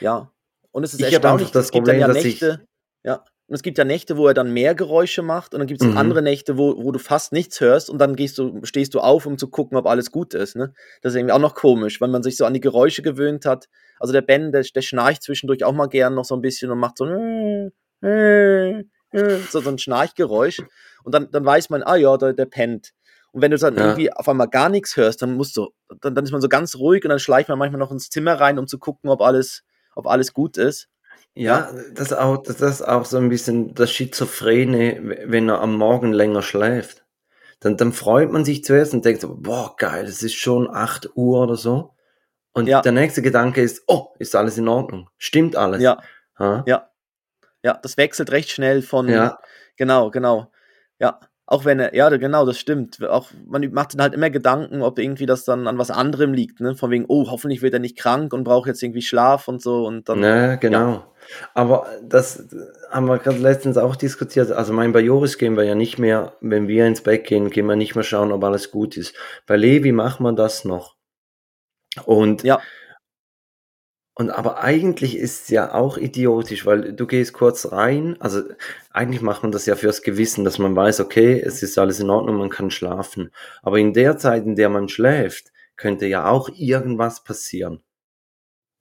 Ja, und es ist ich erstaunlich, das es gibt Problem, ja Nächte, ja, und es gibt ja Nächte, wo er dann mehr Geräusche macht und dann gibt es mhm. andere Nächte, wo, wo du fast nichts hörst und dann gehst du, stehst du auf, um zu gucken, ob alles gut ist. Ne? Das ist irgendwie auch noch komisch, weil man sich so an die Geräusche gewöhnt hat. Also der Ben, der, der schnarcht zwischendurch auch mal gern noch so ein bisschen und macht so, so, so ein Schnarchgeräusch. Und dann, dann weiß man, ah ja, der, der pennt. Und wenn du dann ja. irgendwie auf einmal gar nichts hörst, dann musst du, dann, dann ist man so ganz ruhig und dann schleicht man manchmal noch ins Zimmer rein, um zu gucken, ob alles, ob alles gut ist. Ja, das ist auch, das ist auch so ein bisschen das Schizophrene, wenn er am Morgen länger schläft. Dann, dann freut man sich zuerst und denkt so, boah, geil, es ist schon 8 Uhr oder so. Und ja. der nächste Gedanke ist, oh, ist alles in Ordnung? Stimmt alles? Ja. Ha? Ja. Ja, das wechselt recht schnell von, ja. genau, genau. Ja. Auch wenn er, ja, genau, das stimmt. Auch man macht dann halt immer Gedanken, ob irgendwie das dann an was anderem liegt, ne? Von wegen, oh, hoffentlich wird er nicht krank und braucht jetzt irgendwie Schlaf und so und dann. Ja, genau. Ja. Aber das haben wir gerade letztens auch diskutiert. Also mein bei Joris gehen wir ja nicht mehr, wenn wir ins Bett gehen, gehen wir nicht mehr schauen, ob alles gut ist. Bei Levi machen wir das noch. Und ja. Und aber eigentlich ist es ja auch idiotisch, weil du gehst kurz rein, also eigentlich macht man das ja fürs Gewissen, dass man weiß, okay, es ist alles in Ordnung, man kann schlafen. Aber in der Zeit, in der man schläft, könnte ja auch irgendwas passieren.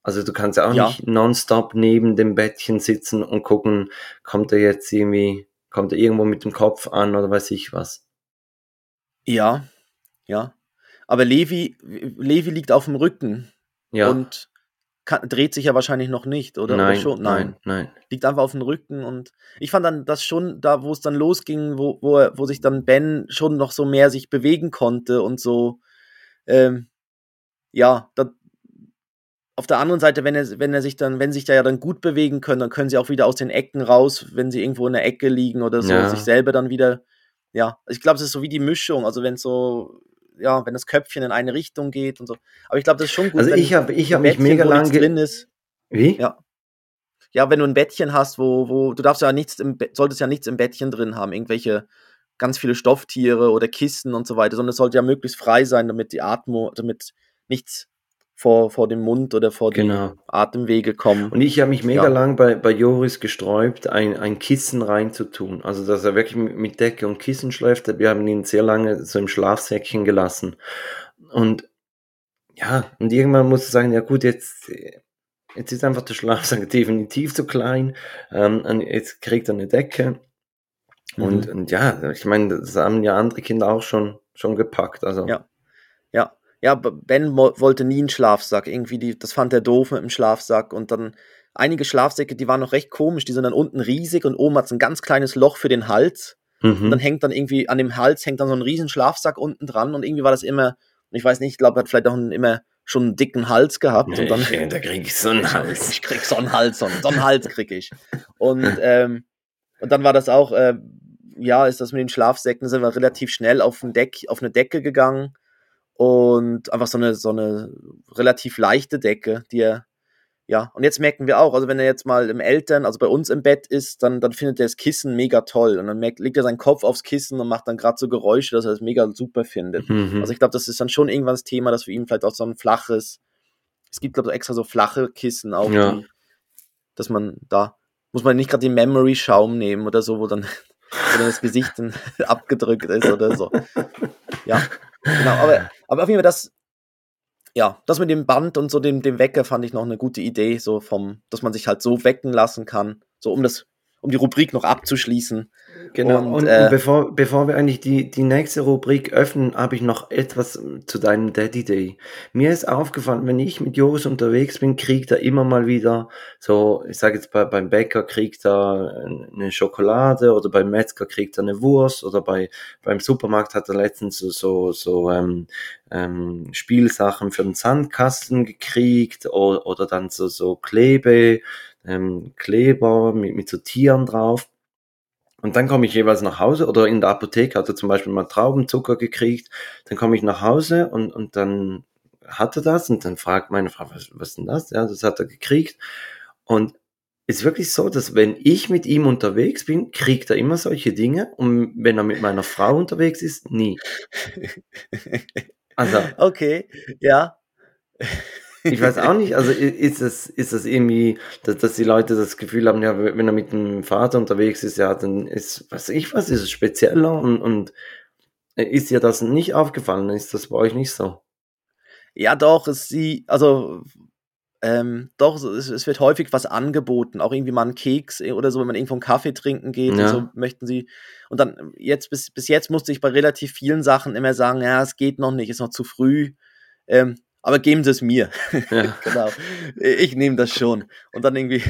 Also du kannst ja auch ja. nicht nonstop neben dem Bettchen sitzen und gucken, kommt er jetzt irgendwie, kommt er irgendwo mit dem Kopf an oder weiß ich was. Ja, ja. Aber Levi, Levi liegt auf dem Rücken. Ja. Und kann, dreht sich ja wahrscheinlich noch nicht, oder? Nein, oder schon? Nein. nein. Liegt einfach auf dem Rücken und ich fand dann das schon, da wo es dann losging, wo, wo, wo sich dann Ben schon noch so mehr sich bewegen konnte und so, ähm, ja, da, auf der anderen Seite, wenn er, wenn er sich dann, wenn sich da ja dann gut bewegen können, dann können sie auch wieder aus den Ecken raus, wenn sie irgendwo in der Ecke liegen oder so, ja. sich selber dann wieder, ja, ich glaube, es ist so wie die Mischung, also wenn so, ja, wenn das Köpfchen in eine Richtung geht und so. Aber ich glaube, das ist schon gut. Also ich habe ich hab mich mega lang drin ist. Wie? Ja. Ja, wenn du ein Bettchen hast, wo, wo, du darfst ja nichts im solltest ja nichts im Bettchen drin haben, irgendwelche ganz viele Stofftiere oder Kissen und so weiter, sondern es sollte ja möglichst frei sein, damit die Atmung, damit nichts vor, vor dem Mund oder vor genau. die Atemwege kommen. Und ich habe mich mega ja. lang bei, bei Joris gesträubt, ein, ein Kissen reinzutun. Also, dass er wirklich mit Decke und Kissen schläft. Wir haben ihn sehr lange so im Schlafsäckchen gelassen. Und ja, und irgendwann muss ich sagen, ja gut, jetzt, jetzt ist einfach der Schlafsack definitiv zu klein. Ähm, jetzt kriegt er eine Decke. Mhm. Und, und ja, ich meine, das haben ja andere Kinder auch schon, schon gepackt. Also. Ja. Ja, ja, Ben wollte nie einen Schlafsack. Irgendwie, die, das fand er doof mit dem Schlafsack. Und dann einige Schlafsäcke, die waren noch recht komisch. Die sind dann unten riesig und oben hat es ein ganz kleines Loch für den Hals. Mhm. Und dann hängt dann irgendwie an dem Hals hängt dann so ein riesen Schlafsack unten dran. Und irgendwie war das immer, ich weiß nicht, ich glaube, er hat vielleicht auch einen, immer schon einen dicken Hals gehabt. Nee, und dann, ich, da krieg ich so einen Hals. Ich krieg so einen Hals, so einen, so einen Hals krieg ich. Und, ähm, und dann war das auch, äh, ja, ist das mit den Schlafsäcken, sind wir relativ schnell auf, ein Deck, auf eine Decke gegangen und einfach so eine, so eine relativ leichte Decke, die er, ja, und jetzt merken wir auch, also wenn er jetzt mal im Eltern, also bei uns im Bett ist, dann, dann findet er das Kissen mega toll und dann merkt, legt er seinen Kopf aufs Kissen und macht dann gerade so Geräusche, dass er das mega super findet. Mhm. Also ich glaube, das ist dann schon irgendwann das Thema, dass für ihn vielleicht auch so ein flaches, es gibt glaube ich extra so flache Kissen auch, ja. die, dass man da, muss man nicht gerade den Memory-Schaum nehmen oder so, wo dann, wo dann das Gesicht dann abgedrückt ist oder so. Ja, Genau, aber, aber auf jeden Fall das, ja, das mit dem Band und so dem, dem Wecker fand ich noch eine gute Idee, so vom, dass man sich halt so wecken lassen kann, so um das um die Rubrik noch abzuschließen. Genau, und, und, äh, und, bevor, bevor wir eigentlich die, die nächste Rubrik öffnen, habe ich noch etwas zu deinem Daddy Day. Mir ist aufgefallen, wenn ich mit Joris unterwegs bin, kriegt er immer mal wieder so, ich sage jetzt bei, beim Bäcker kriegt er eine Schokolade oder beim Metzger kriegt er eine Wurst oder bei, beim Supermarkt hat er letztens so, so, so ähm, ähm, Spielsachen für den Sandkasten gekriegt oder, oder dann so, so Klebe, ähm, Kleber mit, mit so Tieren drauf. Und dann komme ich jeweils nach Hause oder in der Apotheke hat er zum Beispiel mal Traubenzucker gekriegt. Dann komme ich nach Hause und, und dann hat er das und dann fragt meine Frau, was, was ist denn das? Ja, das hat er gekriegt. Und ist wirklich so, dass wenn ich mit ihm unterwegs bin, kriegt er immer solche Dinge und wenn er mit meiner Frau unterwegs ist, nie. Also. Okay, ja. Ich weiß auch nicht, also ist es, ist es irgendwie, dass, dass die Leute das Gefühl haben, ja, wenn er mit dem Vater unterwegs ist, ja, dann ist, was ich was, ist es spezieller und, und ist dir das nicht aufgefallen? Ist das bei euch nicht so? Ja, doch, es sie, also ähm, doch, es, es, wird häufig was angeboten, auch irgendwie mal ein Keks äh, oder so, wenn man irgendwo einen Kaffee trinken geht ja. so möchten sie. Und dann jetzt, bis, bis jetzt musste ich bei relativ vielen Sachen immer sagen, ja, es geht noch nicht, ist noch zu früh. Ähm, aber geben Sie es mir. Ja. genau. Ich nehme das schon. Und dann irgendwie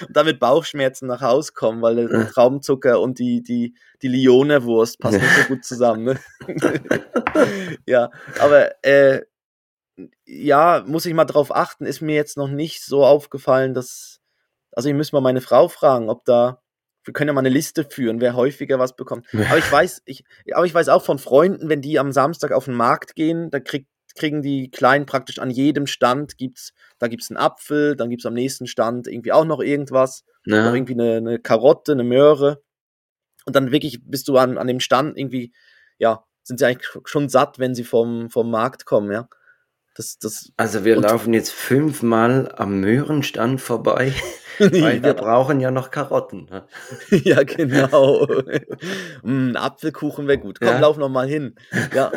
und dann mit Bauchschmerzen nach Hause kommen, weil der Traumzucker und die, die, die Lione-Wurst passen nicht so gut zusammen. Ne? ja, aber äh, ja, muss ich mal drauf achten, ist mir jetzt noch nicht so aufgefallen, dass, also ich müsste mal meine Frau fragen, ob da, wir können ja mal eine Liste führen, wer häufiger was bekommt. Aber ich weiß, ich, aber ich weiß auch von Freunden, wenn die am Samstag auf den Markt gehen, da kriegt kriegen die Kleinen praktisch an jedem Stand gibt's, da gibt's einen Apfel, dann gibt's am nächsten Stand irgendwie auch noch irgendwas, ja. noch irgendwie eine, eine, Karotte, eine Möhre. Und dann wirklich bist du an, an dem Stand irgendwie, ja, sind sie eigentlich schon satt, wenn sie vom, vom Markt kommen, ja. Das, das, also wir laufen jetzt fünfmal am Möhrenstand vorbei. Weil ja. wir brauchen ja noch Karotten. Ne? ja, genau. mm, Apfelkuchen wäre gut. Komm, ja. lauf noch mal hin. Ja.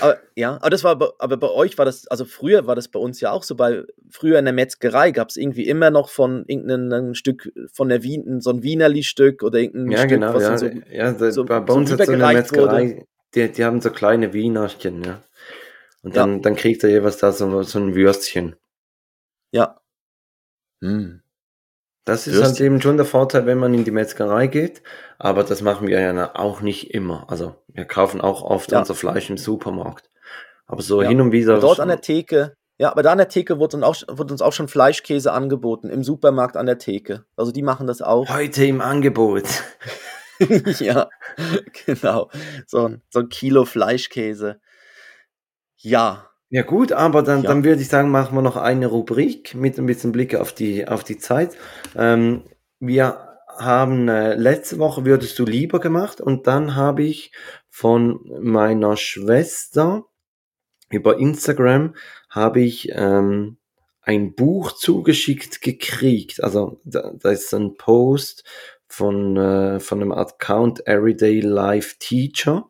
Aber, ja, aber das war aber bei euch war das, also früher war das bei uns ja auch so, bei früher in der Metzgerei gab es irgendwie immer noch von irgendeinem Stück von der Wien, so ein Wienerli-Stück oder irgendein ja, Stück, genau, was ja. so, ja, so, bei, uns so so eine Metzgerei, die, die haben so kleine Wienerchen, ja. Und dann, ja. dann kriegt er jeweils da so, so ein Würstchen. Ja. Hm. Das ist halt eben schon der Vorteil, wenn man in die Metzgerei geht. Aber das machen wir ja auch nicht immer. Also wir kaufen auch oft ja. unser Fleisch im Supermarkt. Aber so ja. hin und wieder. Dort an der Theke, ja, aber da an der Theke wird uns, auch, wird uns auch schon Fleischkäse angeboten. Im Supermarkt an der Theke. Also die machen das auch. Heute im Angebot. ja, genau. So so ein Kilo Fleischkäse. Ja, ja gut, aber dann, ja. dann würde ich sagen, machen wir noch eine Rubrik mit ein bisschen Blick auf die, auf die Zeit. Ähm, wir haben äh, letzte Woche würdest du lieber gemacht und dann habe ich von meiner Schwester über Instagram habe ich ähm, ein Buch zugeschickt gekriegt. Also da, da ist ein Post von, äh, von einem Account Everyday Life Teacher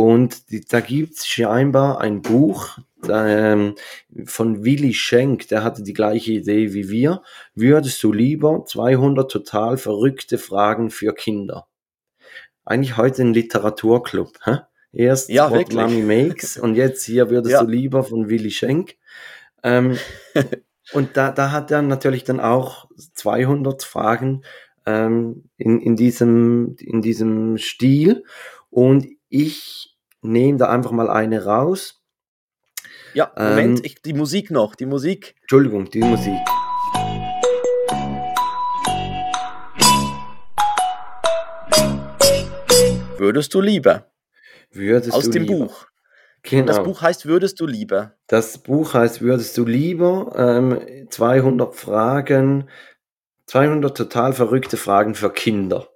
und die, da gibt's scheinbar ein Buch ähm, von Willy Schenk, der hatte die gleiche Idee wie wir. Würdest du lieber 200 total verrückte Fragen für Kinder? Eigentlich heute ein Literaturclub. Hä? Erst ja, What Mommy Makes und jetzt hier würdest ja. du lieber von Willy Schenk. Ähm, und da, da hat er natürlich dann auch 200 Fragen ähm, in, in, diesem, in diesem Stil. Und ich nehme da einfach mal eine raus. Ja, Moment, ähm, ich, die Musik noch, die Musik. Entschuldigung, die Musik. Würdest du lieber? Würdest Aus du dem lieber. Buch. Genau. Das Buch heißt Würdest du lieber? Das Buch heißt Würdest du lieber? Ähm, 200 Fragen, 200 total verrückte Fragen für Kinder.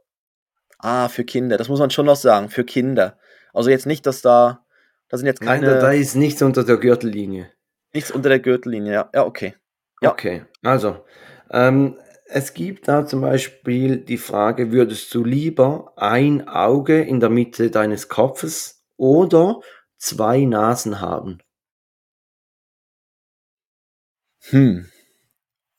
Ah, für Kinder. Das muss man schon noch sagen. Für Kinder. Also jetzt nicht, dass da, da sind jetzt keine. Nein, da, ist nichts unter der Gürtellinie. Nichts unter der Gürtellinie, ja. Ja, okay. Ja. Okay, also. Ähm, es gibt da zum Beispiel die Frage, würdest du lieber ein Auge in der Mitte deines Kopfes oder zwei Nasen haben? Hm.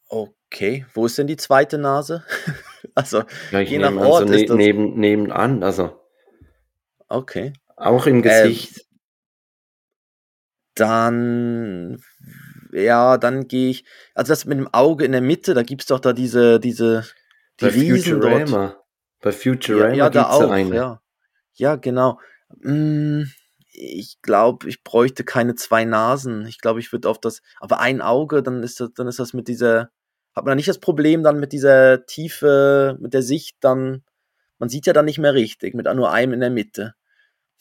Okay, wo ist denn die zweite Nase? also, ja, je nach Ort also ne ist das... neben, nebenan, also. Okay. Auch im ähm, Gesicht. Ähm, dann, ja, dann gehe ich, also das mit dem Auge in der Mitte, da gibt es doch da diese, diese, die Bei Riesen Futurama. Dort. Bei Futurama ja, ja, da auch, eine. Ja. ja, genau. Hm, ich glaube, ich bräuchte keine zwei Nasen. Ich glaube, ich würde auf das, aber ein Auge, dann ist das, dann ist das mit dieser, hat man dann nicht das Problem dann mit dieser Tiefe, mit der Sicht dann, man sieht ja dann nicht mehr richtig, mit nur einem in der Mitte.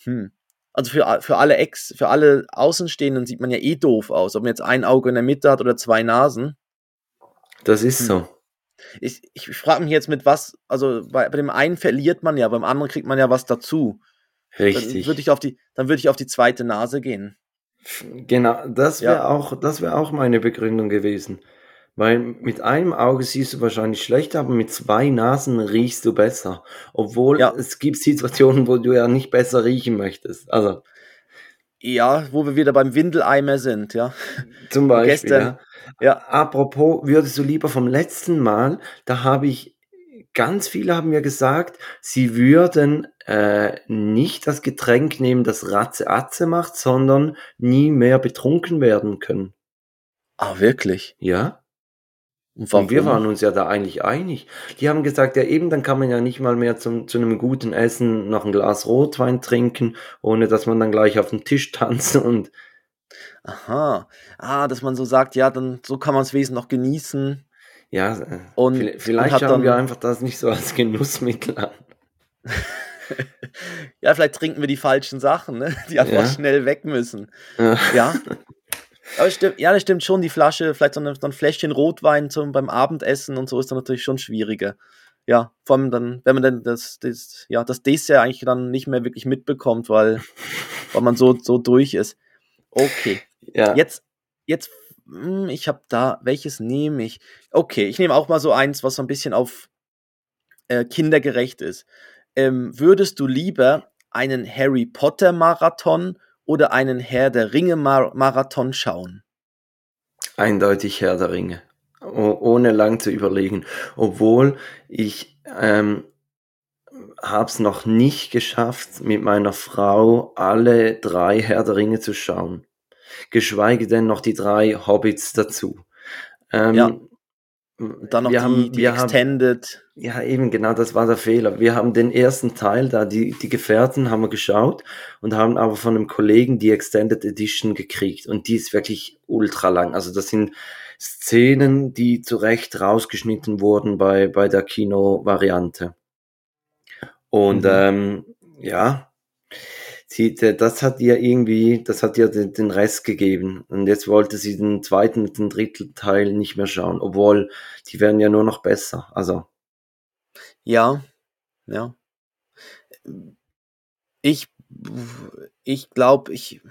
Hm. Also für, für alle Ex, für alle Außenstehenden sieht man ja eh doof aus, ob man jetzt ein Auge in der Mitte hat oder zwei Nasen. Das ist hm. so. Ich, ich frage mich jetzt mit was, also bei, bei dem einen verliert man ja, beim anderen kriegt man ja was dazu. Richtig. Dann würde ich auf die, dann würde ich auf die zweite Nase gehen. Genau, das wäre ja. auch, das wäre auch meine Begründung gewesen. Weil mit einem Auge siehst du wahrscheinlich schlechter, aber mit zwei Nasen riechst du besser. Obwohl ja. es gibt Situationen, wo du ja nicht besser riechen möchtest. Also. Ja, wo wir wieder beim Windeleimer sind, ja. Zum Beispiel. Gestern, ja. ja. Apropos, würdest du lieber vom letzten Mal, da habe ich, ganz viele haben mir gesagt, sie würden äh, nicht das Getränk nehmen, das Ratze Atze macht, sondern nie mehr betrunken werden können. Ah, wirklich? Ja. Und, und wir waren uns ja da eigentlich einig. Die haben gesagt, ja eben, dann kann man ja nicht mal mehr zum, zu einem guten Essen noch ein Glas Rotwein trinken, ohne dass man dann gleich auf den Tisch tanzt und Aha. Ah, dass man so sagt, ja, dann so kann man es wesentlich noch genießen. Ja, äh, und, vielleicht und schauen wir einfach das nicht so als Genussmittel an. ja, vielleicht trinken wir die falschen Sachen, ne? die einfach ja. schnell weg müssen. Ja. ja. Stimmt, ja, das stimmt schon, die Flasche, vielleicht so, eine, so ein Fläschchen Rotwein zum, beim Abendessen und so ist dann natürlich schon schwieriger. Ja, vor allem dann, wenn man dann das, das, ja, das Dessert eigentlich dann nicht mehr wirklich mitbekommt, weil, weil man so, so durch ist. Okay. Ja. Jetzt, jetzt, hm, ich habe da, welches nehme ich? Okay, ich nehme auch mal so eins, was so ein bisschen auf äh, kindergerecht ist. Ähm, würdest du lieber einen Harry Potter Marathon oder einen Herr der Ringe Marathon schauen? Eindeutig Herr der Ringe, ohne lang zu überlegen. Obwohl ich ähm, habe es noch nicht geschafft, mit meiner Frau alle drei Herr der Ringe zu schauen. Geschweige denn noch die drei Hobbits dazu. Ähm, ja. Dann noch wir die, haben, die Extended. Haben, ja, eben, genau, das war der Fehler. Wir haben den ersten Teil da, die, die Gefährten haben wir geschaut und haben aber von einem Kollegen die Extended Edition gekriegt und die ist wirklich ultra lang. Also das sind Szenen, die zu Recht rausgeschnitten wurden bei, bei der Kino-Variante. Und mhm. ähm, ja, sie, das hat ihr irgendwie, das hat ihr den, den, Rest gegeben. Und jetzt wollte sie den zweiten und den dritten Teil nicht mehr schauen, obwohl die werden ja nur noch besser. Also. Ja, ja. Ich, ich glaube, ich,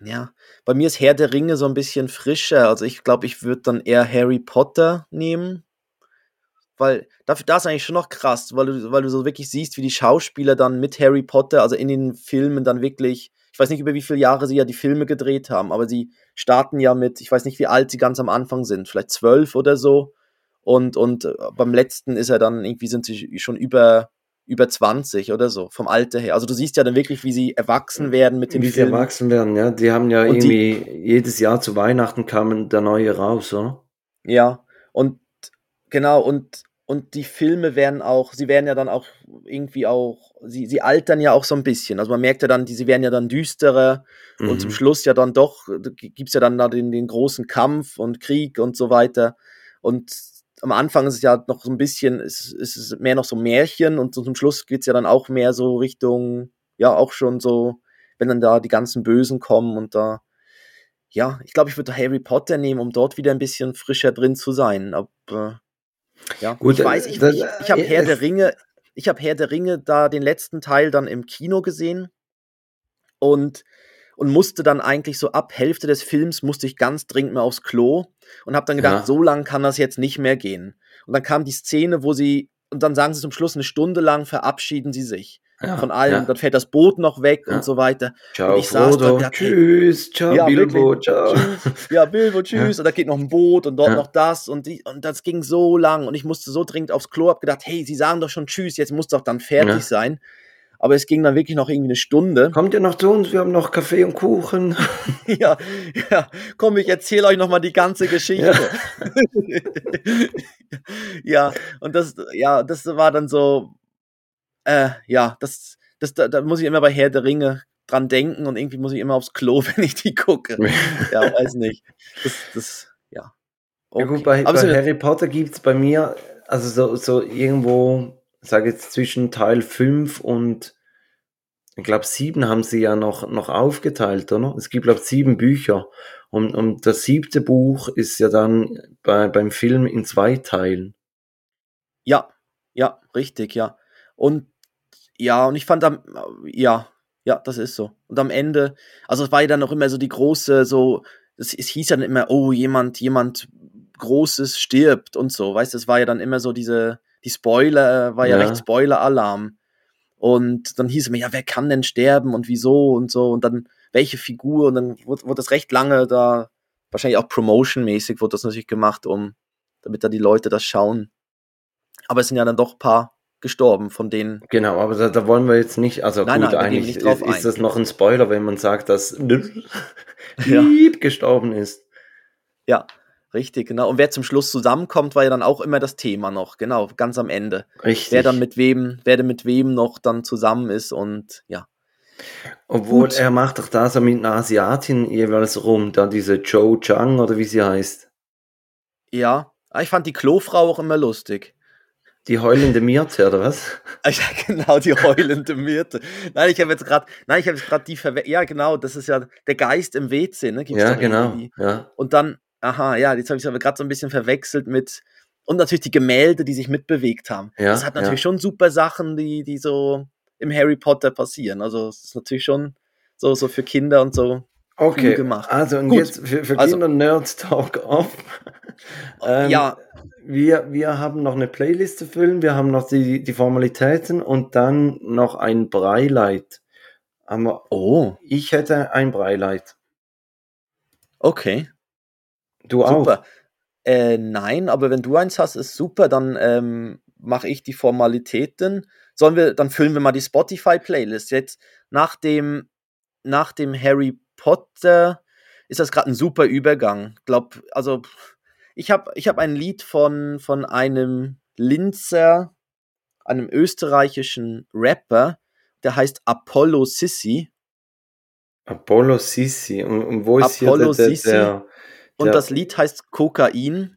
ja, bei mir ist Herr der Ringe so ein bisschen frischer. Also ich glaube, ich würde dann eher Harry Potter nehmen weil dafür das ist eigentlich schon noch krass, weil du, weil du so wirklich siehst, wie die Schauspieler dann mit Harry Potter, also in den Filmen dann wirklich, ich weiß nicht über wie viele Jahre sie ja die Filme gedreht haben, aber sie starten ja mit, ich weiß nicht, wie alt sie ganz am Anfang sind, vielleicht zwölf oder so. Und, und äh, beim letzten ist er dann irgendwie sind sie schon über, über 20 oder so, vom Alter her. Also du siehst ja dann wirklich, wie sie erwachsen werden mit dem Wie Film. sie erwachsen werden, ja. Die haben ja und irgendwie, die, jedes Jahr zu Weihnachten kam der neue raus, oder? Ja, und Genau, und, und die Filme werden auch, sie werden ja dann auch irgendwie auch, sie, sie altern ja auch so ein bisschen. Also man merkt ja dann, die, sie werden ja dann düsterer mhm. und zum mhm. Schluss ja dann doch, gibt es ja dann da den, den großen Kampf und Krieg und so weiter. Und am Anfang ist es ja noch so ein bisschen, ist, ist es mehr noch so Märchen und zum Schluss geht es ja dann auch mehr so Richtung, ja, auch schon so, wenn dann da die ganzen Bösen kommen und da, ja, ich glaube, ich würde Harry Potter nehmen, um dort wieder ein bisschen frischer drin zu sein. Aber ja, Gut, ich weiß, ich, das, ich, ich habe äh, Herr der Ringe, ich habe Herr der Ringe da den letzten Teil dann im Kino gesehen und und musste dann eigentlich so ab Hälfte des Films musste ich ganz dringend mal aufs Klo und habe dann gedacht, ja. so lang kann das jetzt nicht mehr gehen. Und dann kam die Szene, wo sie und dann sagen sie zum Schluss eine Stunde lang verabschieden sie sich ja, von allem. Ja. Dann fährt das Boot noch weg ja. und so weiter. Ciao, und ich saß Frodo. da, tschüss, ciao, ja, Bilbo, wirklich, ciao. Tschüss, ja, Bilbo, tschüss. Und da geht noch ein Boot und dort noch das und, die, und das ging so lang und ich musste so dringend aufs Klo, hab gedacht, hey, sie sagen doch schon tschüss, jetzt muss doch dann fertig sein. Aber es ging dann wirklich noch irgendwie eine Stunde. Kommt ihr noch zu uns? Wir haben noch Kaffee und Kuchen. ja, ja. Komm, ich erzähle euch noch mal die ganze Geschichte. ja, und das, ja, das war dann so, äh, ja, das, das, da, da muss ich immer bei Herr der Ringe dran denken und irgendwie muss ich immer aufs Klo, wenn ich die gucke. ja, weiß nicht. Das, das, ja. Okay. Ja gut, bei, bei so, Harry Potter gibt es bei mir, also so, so irgendwo, sage jetzt zwischen Teil 5 und ich glaube, sieben haben sie ja noch, noch aufgeteilt, oder? Es gibt, glaube ich, sieben Bücher. Und, und das siebte Buch ist ja dann bei, beim Film in zwei Teilen. Ja, ja, richtig, ja. Und ja, und ich fand am, ja, ja, das ist so. Und am Ende, also es war ja dann auch immer so die große, so, es, es hieß ja dann immer, oh, jemand, jemand Großes stirbt und so, weißt du, es war ja dann immer so diese, die Spoiler, war ja, ja recht Spoiler-Alarm. Und dann hieß es mir, ja, wer kann denn sterben und wieso und so und dann welche Figur und dann wurde, wurde das recht lange da, wahrscheinlich auch promotionmäßig wurde das natürlich gemacht, um, damit da die Leute das schauen. Aber es sind ja dann doch ein paar gestorben von denen. Genau, aber da, da wollen wir jetzt nicht, also nein, gut, nein, eigentlich ist, ist das noch ein Spoiler, wenn man sagt, dass Lieb gestorben ist. Ja, richtig, genau. Und wer zum Schluss zusammenkommt, war ja dann auch immer das Thema noch, genau, ganz am Ende. Richtig. Wer dann mit wem, wer denn mit wem noch dann zusammen ist und ja. Obwohl Gut. er macht doch da so mit einer Asiatin jeweils rum, da diese Joe Chang oder wie sie heißt. Ja, ah, ich fand die Klofrau auch immer lustig. Die heulende Myrte, oder was? Ja, genau, die heulende Myrte. Nein, ich habe jetzt gerade, nein, ich habe jetzt gerade die Verwe Ja, genau, das ist ja der Geist im WC, ne? Gibt's ja, genau. Ja. Und dann, aha, ja, jetzt habe ich es aber gerade so ein bisschen verwechselt mit, und natürlich die Gemälde, die sich mitbewegt haben. Ja, das hat natürlich ja. schon super Sachen, die, die so im Harry Potter passieren. Also, es ist natürlich schon so, so für Kinder und so Okay, gemacht. Also und Gut. jetzt für, für also, Kinder Nerd Talk off. ähm, ja. Wir, wir haben noch eine Playlist zu füllen, wir haben noch die, die Formalitäten und dann noch ein Breileit. Aber oh. Ich hätte ein Breileit. Okay. Du auch? Super. Äh, nein, aber wenn du eins hast, ist super, dann ähm, mache ich die Formalitäten. Sollen wir, dann füllen wir mal die Spotify-Playlist. Jetzt nach dem, nach dem Harry Potter ist das gerade ein super Übergang. Glaub, also ich habe ich hab ein Lied von, von einem Linzer, einem österreichischen Rapper, der heißt Apollo Sissi. Apollo Sissi. Und, und wo ist Apollo hier der, der, der, Und das Lied heißt Kokain.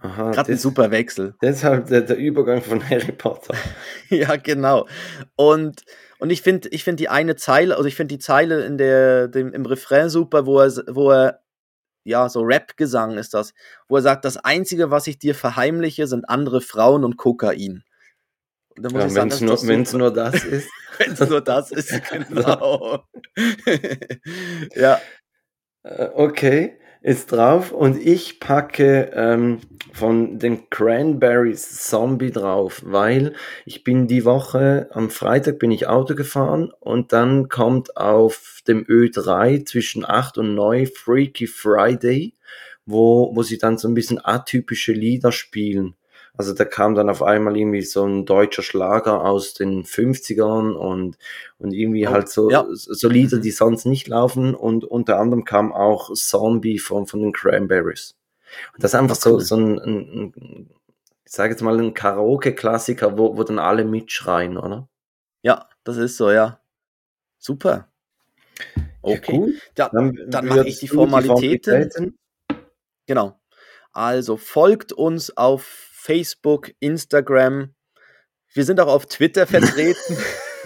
Aha, Gerade ein super Wechsel. Deshalb der, der Übergang von Harry Potter. ja, genau. Und, und ich finde ich find die eine Zeile, also ich finde die Zeile in der, dem, im Refrain super, wo er, wo er ja, so Rap-Gesang ist das, wo er sagt, das Einzige, was ich dir verheimliche, sind andere Frauen und Kokain. Und ja, wenn es nur, nur das ist. wenn es nur das ist, genau. ja. Äh, okay ist drauf und ich packe ähm, von den Cranberries Zombie drauf, weil ich bin die Woche, am Freitag bin ich Auto gefahren und dann kommt auf dem Ö3 zwischen 8 und 9 Freaky Friday, wo, wo sie dann so ein bisschen atypische Lieder spielen. Also da kam dann auf einmal irgendwie so ein deutscher Schlager aus den 50ern und, und irgendwie oh, halt so, ja. so Lieder, mhm. die sonst nicht laufen. Und unter anderem kam auch Zombie von, von den Cranberries. Und das ist einfach so, so ein, ein, ein ich sage jetzt mal, ein Karaoke-Klassiker, wo, wo dann alle mitschreien, oder? Ja, das ist so, ja. Super. Okay. Ja, dann, dann mache ich die Formalitäten. die Formalitäten. Genau. Also folgt uns auf Facebook, Instagram. Wir sind auch auf Twitter vertreten.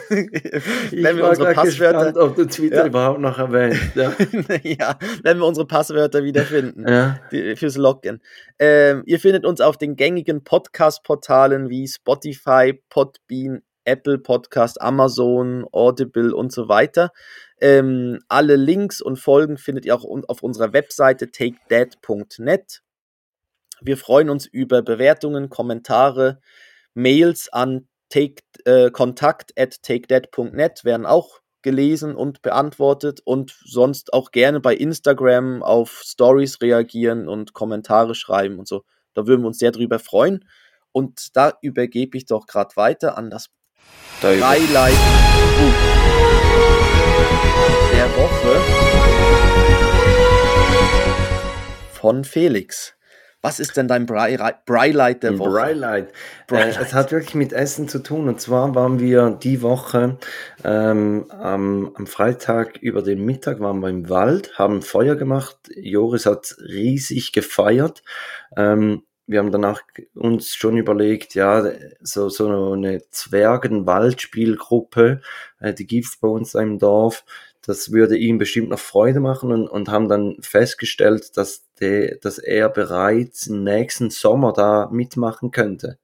wenn wir unsere Passwörter, gespannt, ob du Twitter ja. überhaupt noch erwähnt. Ja. ja. wenn wir unsere Passwörter wiederfinden ja. die, fürs Login. Ähm, ihr findet uns auf den gängigen Podcast-Portalen wie Spotify, Podbean, Apple Podcast, Amazon, Audible und so weiter. Ähm, alle Links und Folgen findet ihr auch auf unserer Webseite takedead.net. Wir freuen uns über Bewertungen, Kommentare, Mails an take, äh, kontakt at takedead.net werden auch gelesen und beantwortet und sonst auch gerne bei Instagram auf Stories reagieren und Kommentare schreiben und so. Da würden wir uns sehr drüber freuen. Und da übergebe ich doch gerade weiter an das Highlight uh, der Woche von Felix. Was ist denn dein Brylight der Woche? Brylight. Äh, es hat wirklich mit Essen zu tun. Und zwar waren wir die Woche ähm, am, am, Freitag über den Mittag waren wir im Wald, haben Feuer gemacht. Joris hat riesig gefeiert. Ähm, wir haben danach uns schon überlegt, ja, so, so eine Zwergen-Waldspielgruppe, äh, die gibt's bei uns im Dorf das würde ihm bestimmt noch Freude machen und, und haben dann festgestellt, dass, de, dass er bereits nächsten Sommer da mitmachen könnte.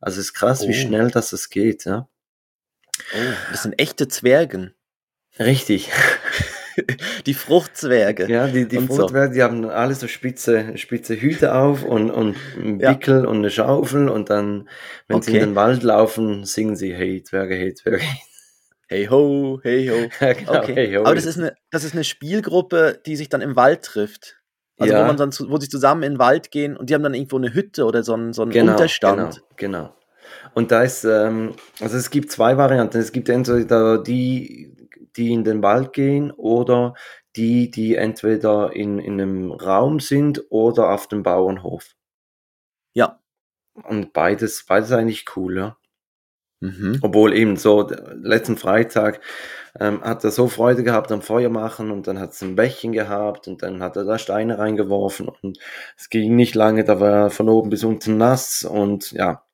Also es ist krass, oh. wie schnell das es geht, ja. Oh, das sind echte Zwergen. Richtig. die Fruchtzwerge. Ja, die, die Fruchtzwerge, so. die haben alle so spitze, spitze Hüte auf und, und einen Wickel ja. und eine Schaufel und dann, wenn okay. sie in den Wald laufen, singen sie Hey Zwerge, hey Zwerge. Hey ho, hey ho. genau, okay. hey ho. Aber das ist, eine, das ist eine Spielgruppe, die sich dann im Wald trifft. Also ja. wo man dann wo sie zusammen in den Wald gehen und die haben dann irgendwo eine Hütte oder so einen, so einen genau, Unterstand. Genau, genau. Und da ist, ähm, also es gibt zwei Varianten. Es gibt entweder die, die in den Wald gehen oder die, die entweder in, in einem Raum sind oder auf dem Bauernhof. Ja. Und beides, beides eigentlich cool, ja. Mhm. Obwohl eben so, letzten Freitag ähm, hat er so Freude gehabt am Feuer machen und dann hat es ein Bächchen gehabt und dann hat er da Steine reingeworfen und es ging nicht lange, da war er von oben bis unten nass und ja.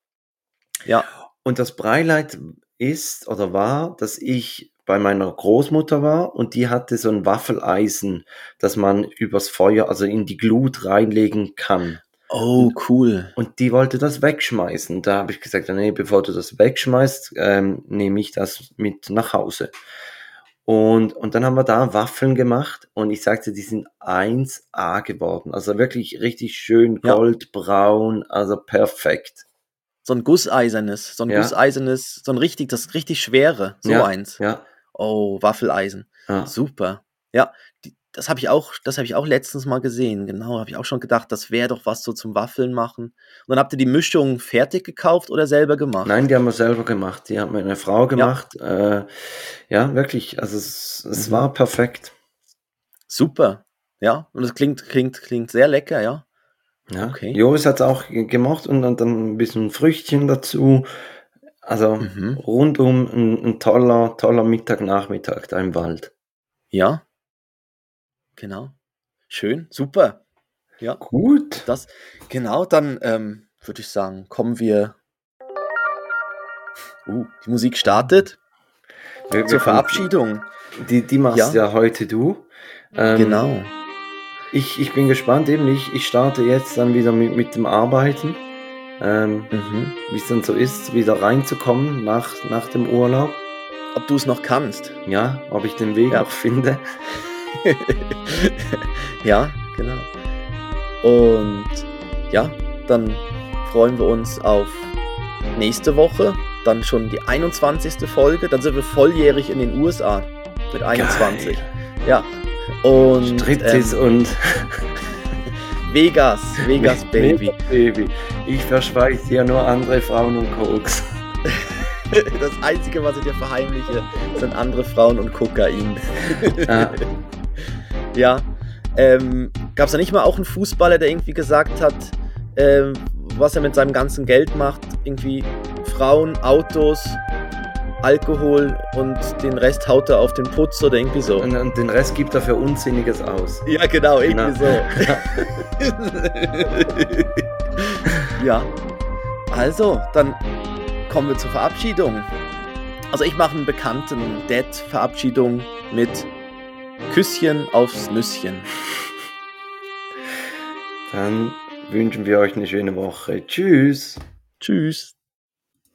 Ja. Und das Breileid ist oder war, dass ich bei meiner Großmutter war und die hatte so ein Waffeleisen, das man übers Feuer, also in die Glut reinlegen kann. Oh, cool. Und die wollte das wegschmeißen. Da habe ich gesagt, nee, bevor du das wegschmeißt, ähm, nehme ich das mit nach Hause. Und, und dann haben wir da Waffeln gemacht und ich sagte, die sind 1A geworden. Also wirklich richtig schön goldbraun, also perfekt. So ein gusseisernes, so ein ja. gusseisernes, so ein richtig, das richtig schwere, so ja, eins. Ja. Oh, Waffeleisen. Ja. Super. Ja, die, das habe ich auch, das habe ich auch letztens mal gesehen. Genau, habe ich auch schon gedacht, das wäre doch was so zum Waffeln machen. Und dann habt ihr die Mischung fertig gekauft oder selber gemacht? Nein, die haben wir selber gemacht. Die hat meine Frau gemacht. Ja, äh, ja wirklich. Also es, es mhm. war perfekt. Super. Ja, und es klingt, klingt, klingt sehr lecker, ja. Ja, okay. Joris hat es auch gemacht und dann, dann ein bisschen Früchtchen dazu. Also mhm. rundum ein, ein toller, toller Mittag, Nachmittag da im Wald. Ja, Genau. Schön, super. Ja. Gut. Das, genau, dann ähm, würde ich sagen, kommen wir. Uh, die Musik startet. Wir, zur wir Verabschiedung. Die, die machst ja, ja heute du. Ähm, genau. Ich, ich bin gespannt, eben ich, ich starte jetzt dann wieder mit, mit dem Arbeiten. Ähm, mhm. Wie es dann so ist, wieder reinzukommen nach, nach dem Urlaub. Ob du es noch kannst. Ja, ob ich den Weg ja. noch finde. ja, genau. Und ja, dann freuen wir uns auf nächste Woche. Dann schon die 21. Folge. Dann sind wir volljährig in den USA mit 21. Geil. Ja. Und Striptease ähm, und Vegas, Vegas Baby. Baby. Ich verschweiß dir nur andere Frauen und Koks. das Einzige, was ich dir verheimliche, sind andere Frauen und Kokain. Ja. Ja. Ähm, Gab es da nicht mal auch einen Fußballer, der irgendwie gesagt hat, ähm, was er mit seinem ganzen Geld macht? Irgendwie Frauen, Autos, Alkohol und den Rest haut er auf den Putz oder irgendwie so. Und, und den Rest gibt er für Unsinniges aus. Ja, genau, irgendwie Na. so. ja. Also, dann kommen wir zur Verabschiedung. Also ich mache einen bekannten Dad-Verabschiedung mit Küsschen aufs Nüsschen. Dann wünschen wir euch eine schöne Woche. Tschüss. Tschüss.